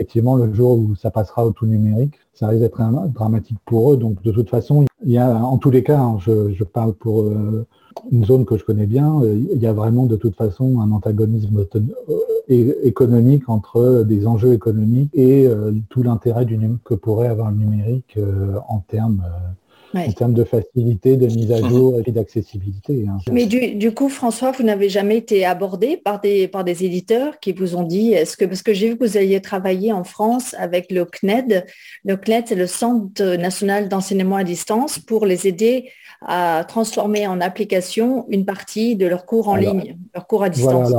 S5: effectivement, le jour où ça passera au tout numérique, ça risque d'être dramatique pour eux. Donc, de toute façon, il y a, en tous les cas, hein, je, parle pour euh, une zone que je connais bien, euh, il y a vraiment de toute façon un antagonisme euh, économique entre des enjeux économiques et tout l'intérêt que pourrait avoir le numérique en termes en termes de facilité, de mise à jour et d'accessibilité.
S1: Hein. Mais du, coup, François, vous n'avez jamais été abordé par des, par des éditeurs qui vous ont dit, est-ce que, parce que j'ai vu que vous alliez travailler en France avec le CNED. Le CNED, c'est le Centre national d'enseignement à distance pour les aider à transformer en application une partie de leurs cours en ligne, leurs cours à distance.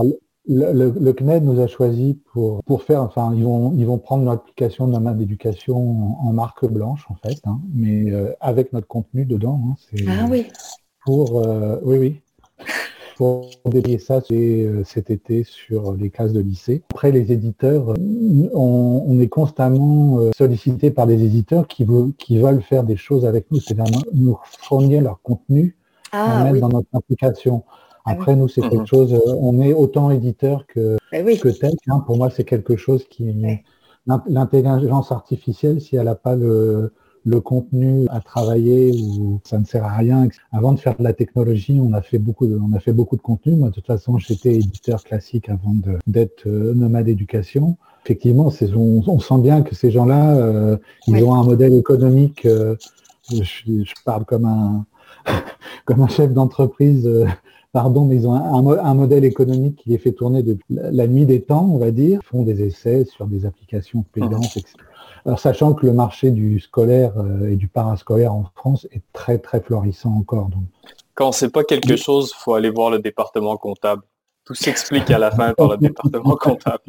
S5: Le, CNED nous a choisi pour, pour faire, enfin, ils vont, ils vont prendre l'application de main d'éducation en, marque blanche, en fait, hein, mais euh, avec notre contenu dedans.
S1: Hein, ah oui.
S5: Pour, euh, oui, oui. Pour dédier ça euh, cet été sur les classes de lycée. Après, les éditeurs, on, est constamment sollicité par des éditeurs qui, veulent, qui veulent faire des choses avec nous, c'est-à-dire nous fournir leur contenu à ah mettre dans notre application. Ah Après, nous, c'est quelque mhm. chose, euh, on est autant éditeur que, ben que tech. Hein. Pour moi, c'est quelque chose qui... L'intelligence artificielle, si elle n'a pas le, contenu à travailler ou ça ne sert à rien. Avant de faire de la technologie, on a fait beaucoup de, on a fait beaucoup de contenu. Moi, de toute façon, j'étais éditeur classique avant d'être euh, nomade éducation. Effectivement, on, on, sent bien que ces gens-là, euh, ils ont un modèle économique. je, je, parle comme un (laughs) comme un chef d'entreprise pardon, mais ils ont un, modèle économique qui les fait tourner depuis la, nuit des temps, on va dire. Ils font des essais sur des applications payantes, etc. Alors, sachant que le marché du scolaire euh, et du parascolaire en France est très, très florissant encore. Donc.
S4: Quand on sait pas quelque chose, il faut aller voir le département comptable. Tout s'explique à la fin par le (laughs) département comptable.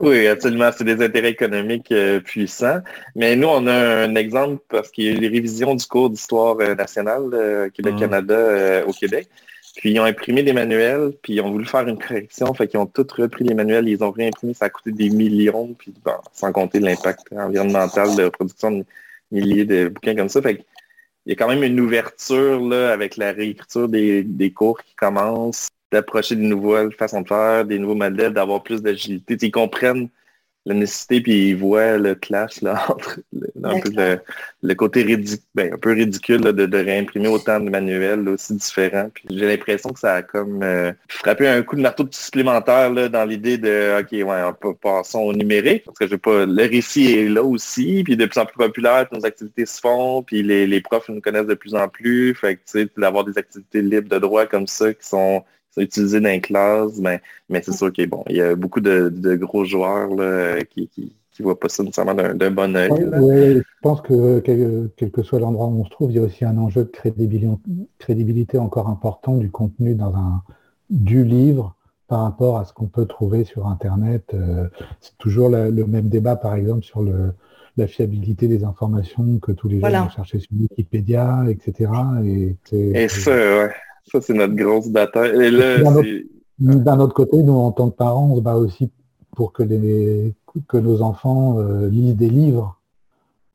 S3: Oui, absolument. C'est des intérêts économiques euh, puissants. Mais nous, on a un exemple parce qu'il y a eu les révisions du cours d'histoire euh, nationale euh, Québec-Canada au Québec. Puis ils ont imprimé des manuels, puis ils ont voulu faire une correction, fait qu'ils ont tous repris les manuels, ils ont réimprimé, ça a coûté des millions, puis sans compter l'impact environnemental de production de milliers de bouquins comme ça. Fait il y a quand même une ouverture là, avec la réécriture des, des cours qui commencent, d'approcher des nouvelles façons de faire, des nouveaux modèles, d'avoir plus d'agilité. Ils comprennent la nécessité, puis ils voient le clash là, (laughs) entre le, le, côté ridicule, ben, un peu ridicule de, de, réimprimer autant de manuels aussi différents. J'ai l'impression que ça a comme euh, frappé un coup de marteau supplémentaire là, dans l'idée de OK, ouais, passons au numérique. Parce que je pas. Le récit est là aussi, puis de plus en plus populaire, nos activités se font, puis les, les profs nous connaissent de plus en plus. Fait que tu sais, d'avoir des activités libres de droit comme ça qui sont utilisé dans les classes, mais, mais c'est sûr qu'il bon, il y a beaucoup de, gros joueurs qui, ne voient pas ça nécessairement d'un bon œil.
S5: je pense que quel, que soit l'endroit où on se trouve, il y a aussi un enjeu de crédibilité, encore important du contenu dans un du livre par rapport à ce qu'on peut trouver sur Internet. Euh, c'est toujours le même débat, par exemple, sur le, la fiabilité des informations que tous les gens vont chercher sur Wikipédia, etc.
S3: Et, et ça, ouais. Ça, c'est notre grosse bataille. Et
S5: d'un autre côté, nous, en tant que parents, on se bat aussi pour que, les, que nos enfants euh, lisent des livres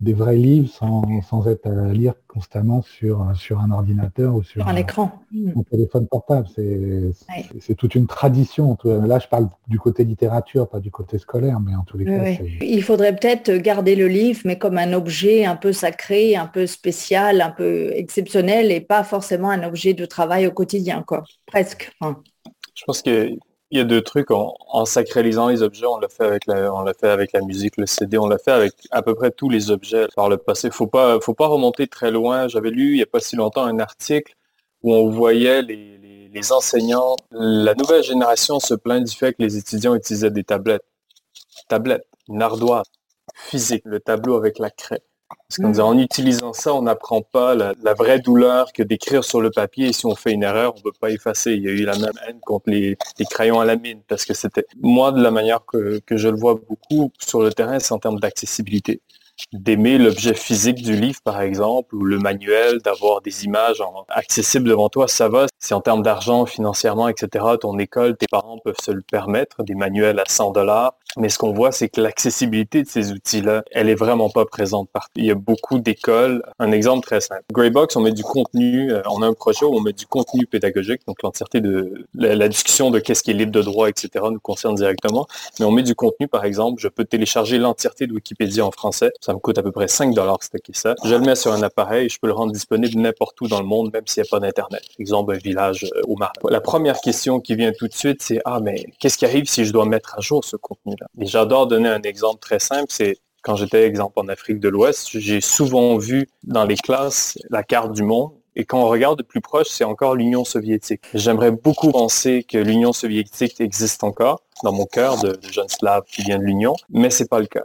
S5: des vrais livres sans, être à lire constamment sur, sur un ordinateur ou sur,
S1: un, écran.
S5: Un téléphone portable. C'est toute une tradition. Là, je parle du côté littérature, pas du côté scolaire, mais en tous les cas.
S1: Il faudrait peut-être garder le livre, mais comme un objet un peu sacré, un peu spécial, un peu exceptionnel, et pas forcément un objet de travail au quotidien, quoi. Presque.
S4: Je pense que il y a deux trucs. En, sacralisant les objets, on l'a fait avec la, musique, le CD, on l'a fait avec à peu près tous les objets par le passé. Faut pas, faut pas remonter très loin. J'avais lu il y a pas si longtemps un article où on voyait les, les, enseignants, la nouvelle génération se plaint du fait que les étudiants utilisaient des tablettes, tablettes, une ardoise physique, le tableau avec la craie. Qu'en utilisant ça, on n'apprend pas la, vraie douleur que d'écrire sur le papier. Et si on fait une erreur, on ne peut pas effacer. Il y a eu la même haine contre les, crayons à la mine. Parce que c'était, moi, de la manière que je le vois beaucoup sur le terrain, c'est en termes d'accessibilité d'aimer l'objet physique du livre, par exemple, ou le manuel, d'avoir des images accessibles devant toi, ça va. C'est en termes d'argent, financièrement, etc. Ton école, tes parents peuvent se le permettre, des manuels à 100 dollars. Mais ce qu'on voit, c'est que l'accessibilité de ces outils-là, elle est vraiment pas présente partout. Il y a beaucoup d'écoles. Un exemple très simple. Greybox, on met du contenu, euh, on a un projet où on met du contenu pédagogique, donc l'entièreté de la, discussion de qu'est-ce qui est libre de droit, etc. nous concerne directement. Mais on met du contenu, par exemple, je peux télécharger l'entièreté de Wikipédia en français. Ça me coûte à peu près 5 dollars stocker ça. Je le mets sur un appareil, je peux le rendre disponible n'importe où dans le monde, même s'il n'y a pas d'Internet. Exemple, un village euh, au Maroc. La première question qui vient tout de suite, c'est, ah, mais qu'est-ce qui arrive si je dois mettre à jour ce contenu-là? Et j'adore donner un exemple très simple, c'est quand j'étais, exemple, en Afrique de l'Ouest, j'ai souvent vu dans les classes la carte du monde et quand on regarde de plus proche, c'est encore l'Union soviétique. J'aimerais beaucoup penser que l'Union soviétique existe encore dans mon cœur de, jeune slave qui vient de l'Union, mais c'est pas le cas.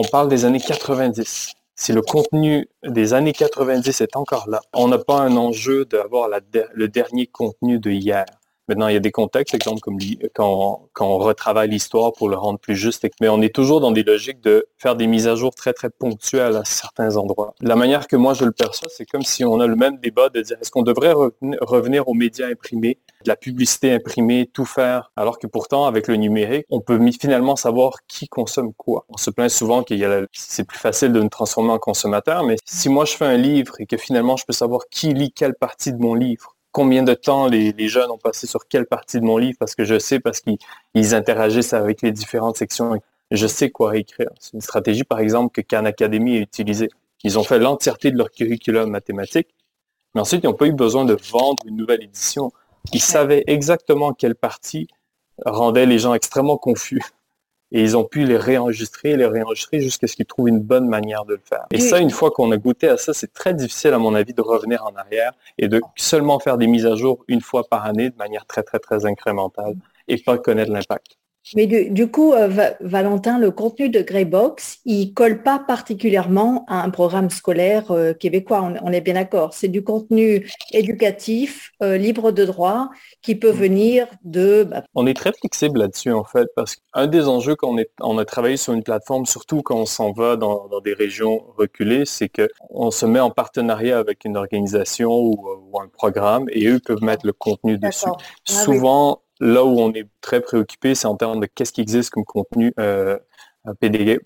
S4: On parle des années 90. Si le contenu des années 90 est encore là, on n'a pas un enjeu d'avoir le dernier contenu de hier. Maintenant, il y a des contextes, exemple comme quand, on retravaille l'histoire pour le rendre plus juste, mais on est toujours dans des logiques de faire des mises à jour très, très ponctuelles à certains endroits. La manière que moi je le perçois, c'est comme si on a le même débat de dire est-ce qu'on devrait revenir aux médias imprimés, de la publicité imprimée, tout faire, alors que pourtant, avec le numérique, on peut finalement savoir qui consomme quoi. On se plaint souvent a c'est plus facile de nous transformer en consommateur, mais si moi je fais un livre et que finalement je peux savoir qui lit quelle partie de mon livre, combien de temps les, jeunes ont passé sur quelle partie de mon livre parce que je sais parce qu'ils interagissent avec les différentes sections. Je sais quoi écrire. C'est une stratégie, par exemple, que Khan Academy a utilisée. Ils ont fait l'entièreté de leur curriculum mathématique, mais ensuite, ils n'ont pas eu besoin de vendre une nouvelle édition. Ils savaient exactement quelle partie rendait les gens extrêmement confus et ils ont pu les réenregistrer, les réenregistrer jusqu'à ce qu'ils trouvent une bonne manière de le faire. Et ça, une fois qu'on a goûté à ça, c'est très difficile, à mon avis, de revenir en arrière et de seulement faire des mises à jour une fois par année de manière très, très, très incrémentale et pas connaître l'impact.
S1: Mais du, coup, euh, Valentin, le contenu de Greybox, il colle pas particulièrement à un programme scolaire euh, québécois, on, est bien d'accord. C'est du contenu éducatif, euh, libre de droit, qui peut venir de...
S4: Bah, on est très flexible là-dessus, en fait, parce qu'un des enjeux qu'on on a travaillé sur une plateforme, surtout quand on s'en va dans, des régions reculées, c'est qu'on se met en partenariat avec une organisation ou, un programme et eux peuvent mettre le contenu dessus. Ah Souvent, Là où on est très préoccupé, c'est en termes de qu'est-ce qui existe comme contenu euh,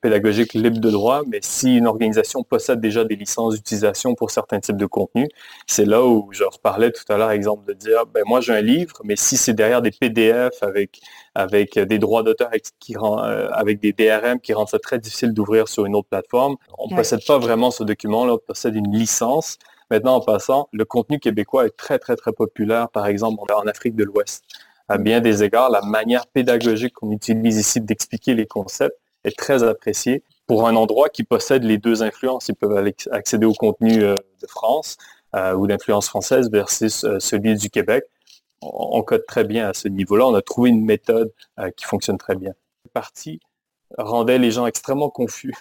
S4: pédagogique libre de droit, mais si une organisation possède déjà des licences d'utilisation pour certains types de contenus, c'est là où je reparlais tout à l'heure, exemple de dire, ben moi j'ai un livre, mais si c'est derrière des PDF avec, avec des droits d'auteur qui euh, avec des DRM qui rendent ça très difficile d'ouvrir sur une autre plateforme, on ne possède pas vraiment ce document-là, on possède une licence. Maintenant, en passant, le contenu québécois est très, très, très populaire, par exemple, en Afrique de l'Ouest à bien des égards, la manière pédagogique qu'on utilise ici d'expliquer les concepts est très appréciée. Pour un endroit qui possède les deux influences, ils peuvent accéder au contenu euh, de France euh, ou d'influence française versus euh, celui du Québec. On, code très bien à ce niveau-là. On a trouvé une méthode qui fonctionne très bien. La partie rendait les gens extrêmement confus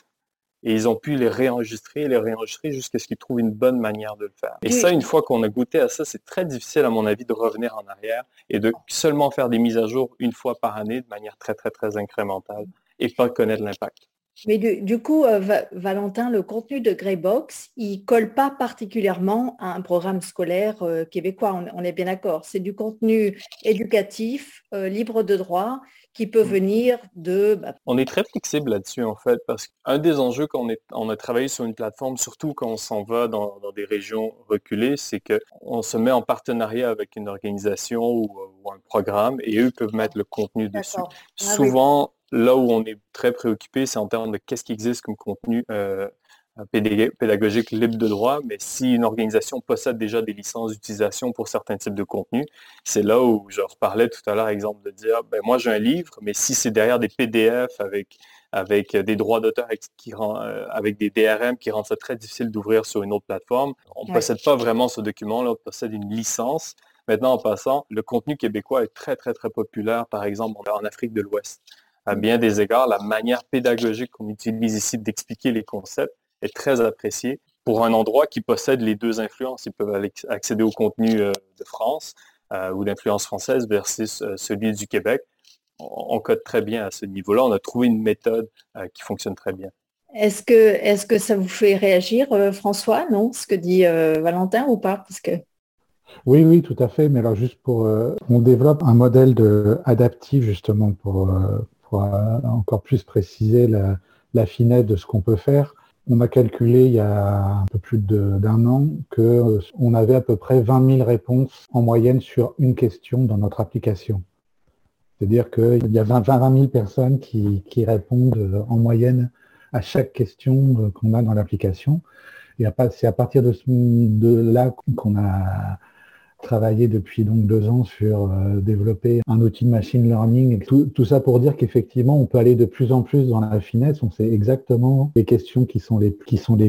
S4: et ils ont pu les réenregistrer, les réenregistrer jusqu'à ce qu'ils trouvent une bonne manière de le faire. Et ça, une fois qu'on a goûté à ça, c'est très difficile, à mon avis, de revenir en arrière et de seulement faire des mises à jour une fois par année de manière très, très, très incrémentale et pas connaître l'impact.
S1: Mais du, coup, euh, Valentin, le contenu de Greybox, il colle pas particulièrement à un programme scolaire euh, québécois, on, est bien d'accord. C'est du contenu éducatif, euh, libre de droit, qui peut mm. venir de...
S4: Bah, on est très flexible là-dessus, en fait, parce qu'un des enjeux qu'on on a travaillé sur une plateforme, surtout quand on s'en va dans, des régions reculées, c'est qu'on se met en partenariat avec une organisation ou, un programme et eux peuvent mettre le contenu dessus. Ah Souvent, là où on est très préoccupé, c'est en termes de qu'est-ce qui existe comme contenu euh, pédagogique libre de droit, mais si une organisation possède déjà des licences d'utilisation pour certains types de contenus, c'est là où je reparlais tout à l'heure, exemple de dire, ben moi j'ai un livre, mais si c'est derrière des PDF avec, avec des droits d'auteur qui euh, avec des DRM qui rendent ça très difficile d'ouvrir sur une autre plateforme, on ne possède pas vraiment ce document-là, on possède une licence. Maintenant, en passant, le contenu québécois est très, très, très populaire, par exemple, en Afrique de l'Ouest. À bien des égards, la manière pédagogique qu'on utilise ici d'expliquer les concepts est très apprécié. Pour un endroit qui possède les deux influences, ils peuvent accéder au contenu euh, de France euh, ou d'influence française versus euh, celui du Québec. On, code très bien à ce niveau-là. On a trouvé une méthode qui fonctionne très bien.
S1: Est-ce que, est que ça vous fait réagir, François, non, ce que dit Valentin ou pas? Parce que...
S5: Oui, oui, tout à fait. Mais alors juste pour, on développe un modèle de, adaptif justement pour, encore plus préciser la, finesse de ce qu'on peut faire. On a calculé il y a un peu plus d'un an qu'on avait à peu près 20 000 réponses en moyenne sur une question dans notre application. C'est-à-dire qu'il y a 20, 000 personnes qui, répondent en moyenne à chaque question qu'on a dans l'application. Et c'est à partir de, de là qu'on a travaillé depuis donc deux ans sur euh, développer un outil de machine learning. Tout, ça pour dire qu'effectivement, on peut aller de plus en plus dans la finesse. On sait exactement les questions qui sont les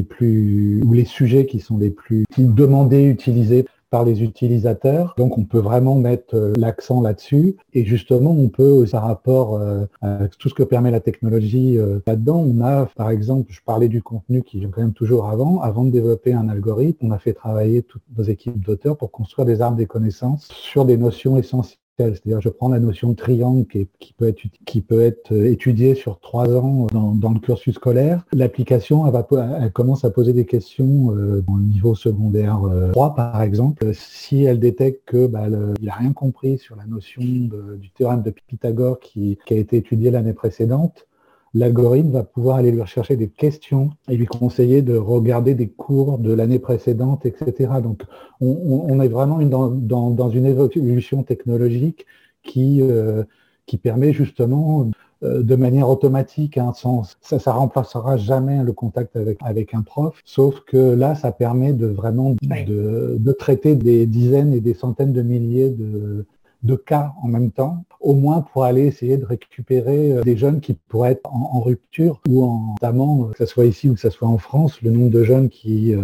S5: plus, ou les sujets qui sont les plus demandés, utilisés les utilisateurs. Donc on peut vraiment mettre euh, l'accent là-dessus. Et justement, on peut, par rapport euh, à tout ce que permet la technologie euh, là-dedans, on a, par exemple, je parlais du contenu qui vient quand même toujours avant, avant de développer un algorithme, on a fait travailler toutes nos équipes d'auteurs pour construire des armes des connaissances sur des notions essentielles c'est-à-dire, je prends la notion de triangle qui, peut, être, qui euh, étudiée sur trois ans dans, le cursus scolaire. L'application, elle, commence à poser des questions euh, dans le niveau secondaire 3, euh, par exemple. Si elle détecte que bah, il n'a rien compris sur la notion du théorème de Pythagore qui a été étudié l'année précédente, l'algorithme va pouvoir aller lui rechercher des questions et lui conseiller de regarder des cours de l'année précédente, etc. Donc, on, est vraiment dans, une évolution technologique qui, euh, qui permet justement euh, de manière automatique, un sens. ça ne remplacera jamais le contact avec, avec un prof, sauf que là, ça permet de vraiment de, traiter des dizaines et des centaines de milliers de, de cas en même temps, au moins pour aller essayer de récupérer des jeunes qui pourraient être en, rupture ou en, notamment, que ce soit ici ou que ce soit en France, le nombre de jeunes qui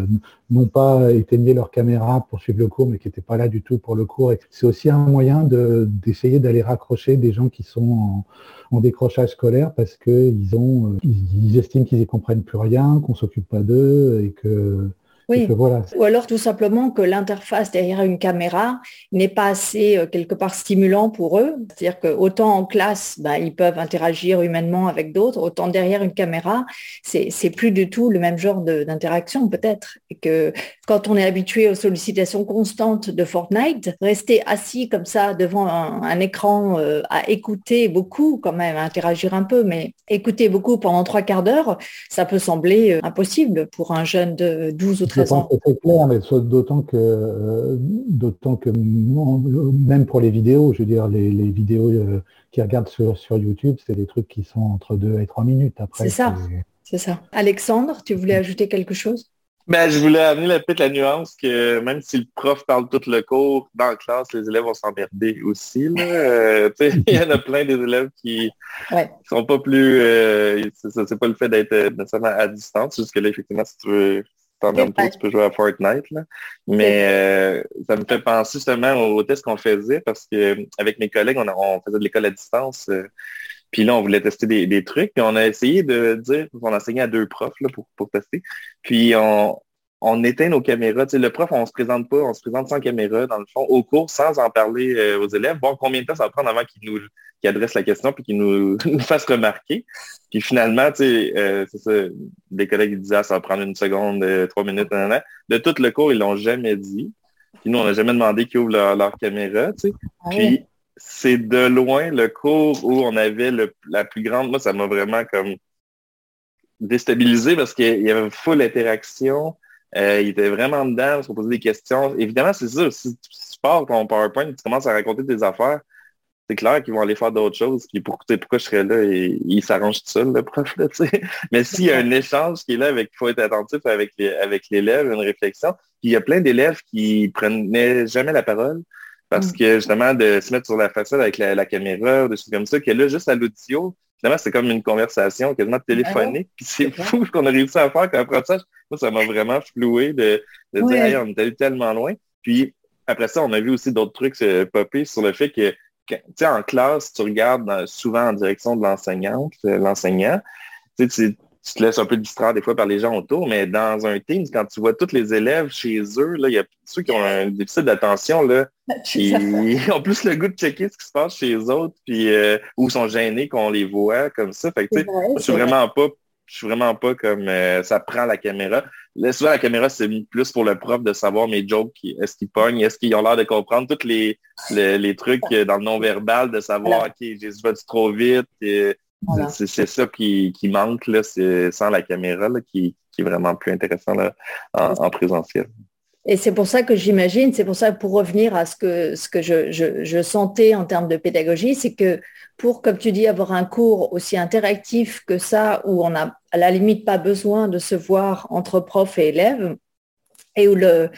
S5: n'ont pas éteigné leur caméra pour suivre le cours, mais qui n'étaient pas là du tout pour le cours. C'est aussi un moyen d'essayer d'aller raccrocher des gens qui sont en, décrochage scolaire parce qu'ils ils, estiment qu'ils n'y comprennent plus rien, qu'on s'occupe pas d'eux et que
S1: oui. Ou alors tout simplement que l'interface derrière une caméra n'est pas assez euh, quelque part stimulant pour eux. C'est-à-dire que autant en classe, ben, ils peuvent interagir humainement avec d'autres, autant derrière une caméra, c'est plus du tout le même genre d'interaction peut-être. Et que quand on est habitué aux sollicitations constantes de Fortnite, rester assis comme ça devant un, écran euh, à écouter beaucoup quand même, à interagir un peu, mais écouter beaucoup pendant trois quarts d'heure, ça peut sembler euh, impossible pour un jeune de 12 ou 13 je pense que
S5: c'est clair, mais d'autant que, euh, d'autant que même pour les vidéos, je veux dire, les, vidéos euh, qui regardent sur, sur YouTube, c'est des trucs qui sont entre 2 et 3 minutes après.
S1: C'est ça. C'est ça. Alexandre, tu voulais ajouter quelque chose?
S3: Ben, je voulais amener la, petite la nuance que même si le prof parle tout le cours, dans la classe, les élèves vont s'emmerder aussi. Euh, il y en a plein des élèves qui ne sont pas plus... c'est pas le fait d'être nécessairement à distance, juste que là, effectivement, si tu veux tu peux jouer à Fortnite. Mais euh, ça me fait penser justement au test qu'on faisait parce qu'avec mes collègues, on, faisait de l'école à distance. Euh, puis là, on voulait tester des, trucs. Puis on a essayé de dire, on enseignait à deux profs pour, pour tester. Puis on, on éteint nos caméras. Tu le prof, on se présente pas, on se présente sans caméra, dans le fond, au cours, sans en parler euh, aux élèves, voir combien de temps ça va prendre avant qu'ils nous adressent la question puis qu'ils nous, (laughs) fassent remarquer. Puis finalement, tu sais, euh, c'est ça, des collègues disaient, ah, ça va prendre une seconde, euh, trois minutes, De tout le cours, ils l'ont jamais dit. Puis nous, on n'a jamais demandé qu'ils ouvrent leur, caméra, tu sais. Ah puis c'est de loin le cours où on avait la plus grande, moi, ça m'a vraiment comme déstabilisé parce qu'il y avait full interaction. Euh, il était vraiment dedans, se poser des questions. Évidemment, c'est ça. Si tu pars ton PowerPoint, tu commences à raconter des affaires, c'est clair qu'ils vont aller faire d'autres choses. Puis pour, pourquoi je serais là et il s'arrange tout seul, le prof. Là, (laughs) Mais s'il y a un échange qui est là, avec, il faut être attentif avec, avec l'élève, une réflexion. Puis il y a plein d'élèves qui prenaient jamais la parole parce mm. que justement, de se mettre sur la façade avec la, caméra, des choses comme ça, qui est là juste à l'audio, finalement, c'est comme une conversation quasiment téléphonique. Puis c'est fou ce qu'on a réussi à faire comme apprentissage. Moi, ça m'a vraiment floué de, dire, hey, on est allé tellement loin. Puis après ça, on a vu aussi d'autres trucs se popper sur le fait que, sais, en classe, tu regardes souvent en direction de l'enseignante, euh, l'enseignant. Tu te laisses un peu distraire des fois par les gens autour, mais dans un team, quand tu vois tous les élèves chez eux, il y a ceux qui ont un déficit d'attention, là, (laughs) qui (laughs) ont plus le goût de checker ce qui se passe chez les autres, puis euh, ou sont gênés qu'on les voit comme ça. Fait que, je suis vraiment pas je suis vraiment pas comme euh, ça prend la caméra. Là, souvent, la caméra, c'est plus pour le prof de savoir mes jokes, est-ce qu'ils pognent, est-ce qu'ils ont l'air de comprendre tous les, les, trucs euh, dans le non-verbal, de savoir, OK, j'ai pas trop vite. C'est ça qui, manque, là, sans la caméra, qui, est vraiment plus intéressant en, présentiel.
S1: Et c'est pour ça que j'imagine, c'est pour ça pour revenir à ce que, ce que je, sentais en termes de pédagogie, c'est que pour, comme tu dis, avoir un cours aussi interactif que ça, où on n'a à la limite pas besoin de se voir entre prof et élèves, et où le,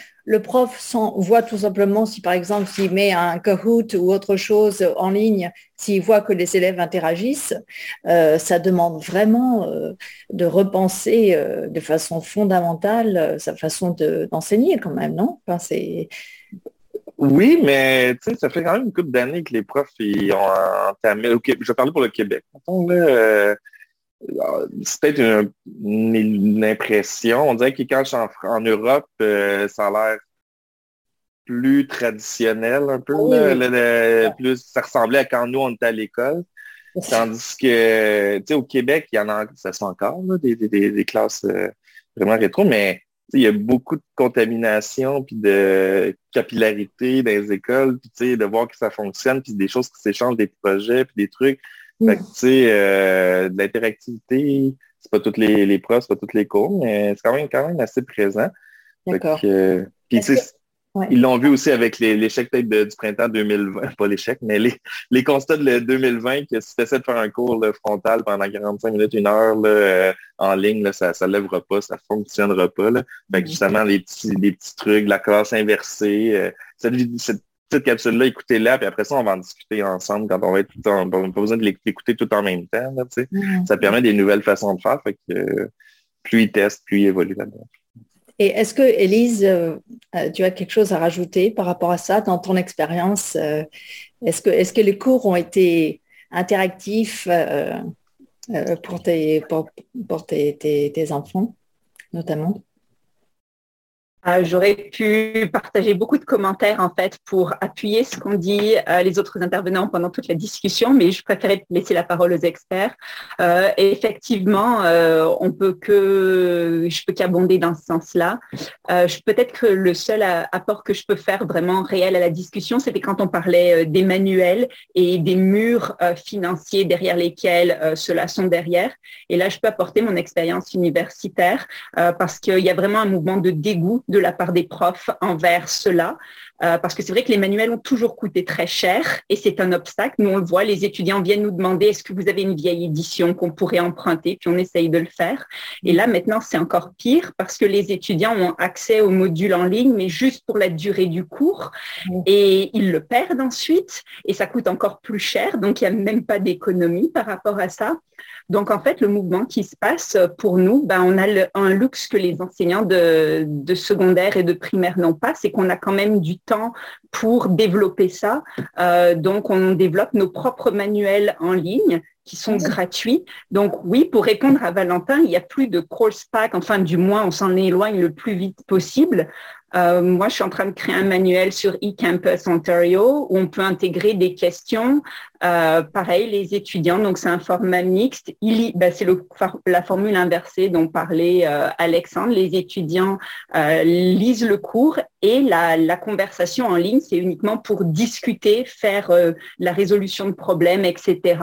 S1: prof voit tout simplement si par exemple s'il met un Kahoot ou autre chose en ligne, s'il voit que les élèves interagissent, euh, ça demande vraiment euh, de repenser euh, de façon fondamentale sa façon d'enseigner quand même, non?
S3: Oui, mais ça fait quand même une couple d'années que les profs ont entamé. je vais parler pour le Québec. C'est peut-être une, impression. On dirait que quand je suis en, Europe, euh, ça a l'air plus traditionnel un peu. plus, ça ressemblait à quand nous, on était à l'école. (laughs) Tandis que, tu sais, au Québec, il y en a, ça se fait encore, des, classes euh, vraiment rétro, mais il y a beaucoup de contamination puis de capillarité dans les écoles, puis de voir que ça fonctionne, puis des choses qui s'échangent, des projets, puis des trucs. Fait que, tu sais, euh, de l'interactivité, c'est pas toutes les, les profs, c'est pas toutes les cours, mais c'est quand même, quand même assez présent.
S1: D'accord.
S3: Ils l'ont vu aussi avec l'échec peut-être du printemps 2020, pas l'échec, mais les, les constats de 2020, que si tu essaies de faire un cours frontal pendant 45 minutes, une heure euh, en ligne, ça ne lèvera pas, ça ne fonctionnera pas. Là. Fait que justement, les petits, les petits trucs, la classe inversée, euh, cette, cette capsule-là, écoutez-la, puis après ça, on va en discuter ensemble quand on va être tout en, pas besoin de l'écouter tout en même temps. Mm. Ça permet des nouvelles façons de faire. Fait que, plus ils testent, plus ils évoluent là-dedans.
S1: Et est-ce que, Élise, euh, euh, tu as quelque chose à rajouter par rapport à ça dans ton expérience euh, Est-ce que, est que les cours ont été interactifs pour, tes, pour, tes enfants, notamment?
S2: Euh, j'aurais pu partager beaucoup de commentaires en fait pour appuyer ce qu'ont dit euh, les autres intervenants pendant toute la discussion, mais je préférais laisser la parole aux experts. Euh, effectivement, on peut que je peux qu'abonder dans ce sens-là. Peut-être que le seul apport que je peux faire vraiment réel à la discussion, c'était quand on parlait des manuels et des murs financiers derrière lesquels ceux-là sont derrière. Et là, je peux apporter mon expérience universitaire parce qu'il y a vraiment un mouvement de dégoût de la part des profs envers cela, euh, parce que c'est vrai que les manuels ont toujours coûté très cher et c'est un obstacle. Nous, on le voit, les étudiants viennent nous demander est-ce que vous avez une vieille édition qu'on pourrait emprunter, puis on essaye de le faire. Et là, maintenant, c'est encore pire parce que les étudiants ont accès aux modules en ligne, mais juste pour la durée du cours et ils le perdent ensuite et ça coûte encore plus cher. Donc, il n'y a même pas d'économie par rapport à ça. Donc, en fait, le mouvement qui se passe pour nous, ben, on a un luxe que les enseignants de, secondaire et de primaire n'ont pas, c'est qu'on a quand même du temps pour développer ça. Euh, donc, on développe nos propres manuels en ligne qui sont gratuits. Donc oui, pour répondre à Valentin, il n'y a plus de course pack, enfin du moins on s'en éloigne le plus vite possible. Euh, moi, je suis en train de créer un manuel sur eCampus Ontario où on peut intégrer des questions. Euh, pareil, les étudiants, donc c'est un format mixte. Ben, c'est la formule inversée dont parlait euh, Alexandre. Les étudiants lisent le cours et la, conversation en ligne, c'est uniquement pour discuter, faire la résolution de problèmes, etc.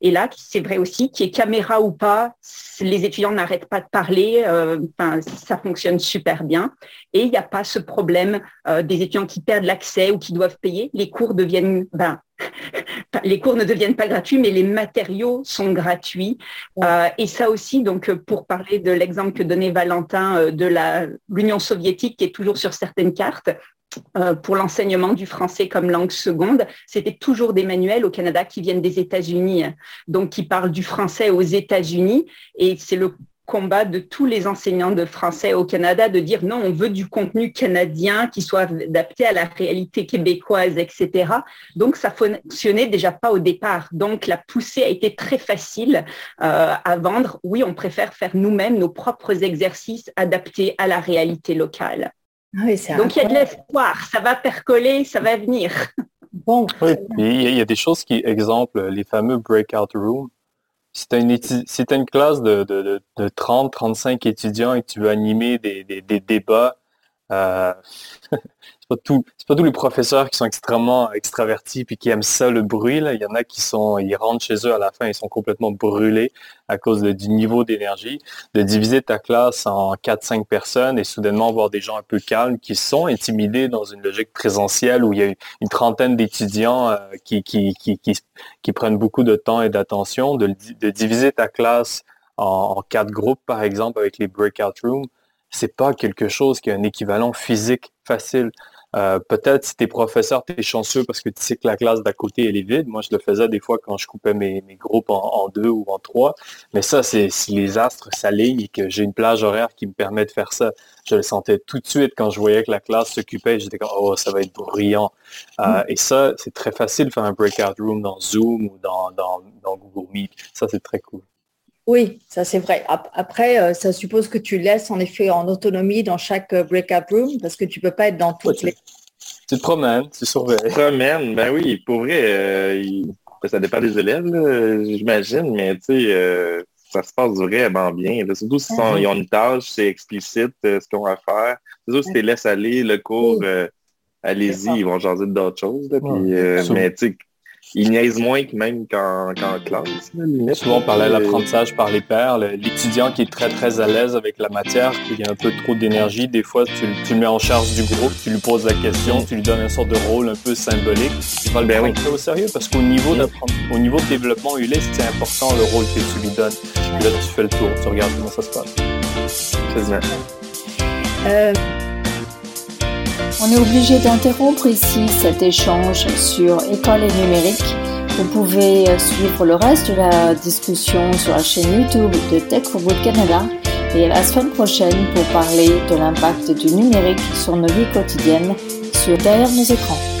S2: Et là, c'est vrai aussi qu'il y ait caméra ou pas, les étudiants n'arrêtent pas de parler. ça fonctionne super bien. Et il n'y a pas ce problème euh, des étudiants qui perdent l'accès ou qui doivent payer. Les cours deviennent, ben, (laughs) les cours ne deviennent pas gratuits, mais les matériaux sont gratuits. Euh, et ça aussi, donc, pour parler de l'exemple que donnait Valentin euh, de l'Union soviétique qui est toujours sur certaines cartes, pour l'enseignement du français comme langue seconde, c'était toujours des manuels au Canada qui viennent des États-Unis, donc qui parlent du français aux États-Unis. Et c'est le combat de tous les enseignants de français au Canada de dire non, on veut du contenu canadien qui soit adapté à la réalité québécoise, etc. Donc, ça fonctionnait déjà pas au départ. Donc, la poussée a été très facile euh, à vendre. Oui, on préfère faire nous-mêmes nos propres exercices adaptés à la réalité locale. Donc, il y a de l'espoir. Ça va percoler, ça va venir.
S4: Bon. il y a des choses qui, exemple, les fameux breakout rooms si tu as, une classe de, de, de, 30, 35 étudiants et que tu veux animer des, des, débats, euh, (laughs) pas c'est pas tous les professeurs qui sont extrêmement extravertis puis qui aiment ça le bruit. Il y en a qui sont, ils rentrent chez eux à la fin, ils sont complètement brûlés à cause du niveau d'énergie. De diviser ta classe en 4-5 personnes et soudainement voir des gens un peu calmes qui sont intimidés dans une logique présentielle où il y a une trentaine d'étudiants euh, qui, prennent beaucoup de temps et d'attention. De, diviser ta classe en, en quatre groupes, par exemple, avec les breakout rooms, c'est pas quelque chose qui a un équivalent physique facile. Euh, peut-être si tu es professeur, tu es chanceux parce que tu sais que la classe d'à côté, elle est vide. Moi, je le faisais des fois quand je coupais mes, groupes en, deux ou en trois. Mais ça, c'est si les astres s'alignent et que j'ai une plage horaire qui me permet de faire ça. Je le sentais tout de suite quand je voyais que la classe s'occupait. J'étais comme, oh, ça va être bruyant. Euh, mm. et ça, c'est très facile de faire un breakout room dans Zoom ou dans, dans Google Meet. Ça, c'est très cool.
S1: Oui, ça c'est vrai. Après, euh, ça suppose que tu laisses en effet en autonomie dans chaque euh, break-up room parce que tu peux pas être dans toutes les.
S4: Tu te promènes, tu surveilles. Tu
S3: te promènes, ben oui, pour vrai, euh, ça dépend des élèves, j'imagine, mais tu sais, ça se passe vraiment bien. Surtout s'ils ils ont une tâche, c'est explicite ce qu'ils ont à faire. C'est sûr, si tu les laisses aller, le cours, allez-y, ils vont jaser d'autres choses. mais tu sais, il niaise moins que même qu'en classe.
S4: Souvent, on parlait de l'apprentissage par les pairs. L'étudiant qui est très, très à l'aise avec la matière, qui a un peu trop d'énergie, des fois, tu, le mets en charge du groupe, tu lui poses la question, tu lui donnes une sorte de rôle un peu symbolique. Il va le ben prendre au sérieux parce qu'au niveau, au niveau de développement ULIS, c'est important le rôle que tu lui donnes. là, tu fais le tour, tu regardes comment ça se passe.
S3: C'est Euh...
S6: On est obligé d'interrompre ici cet échange sur école et numérique. Vous pouvez suivre le reste de la discussion sur la chaîne YouTube de Tech for Good Canada et la semaine prochaine pour parler de l'impact du numérique sur nos vies quotidiennes sur derrière nos écrans.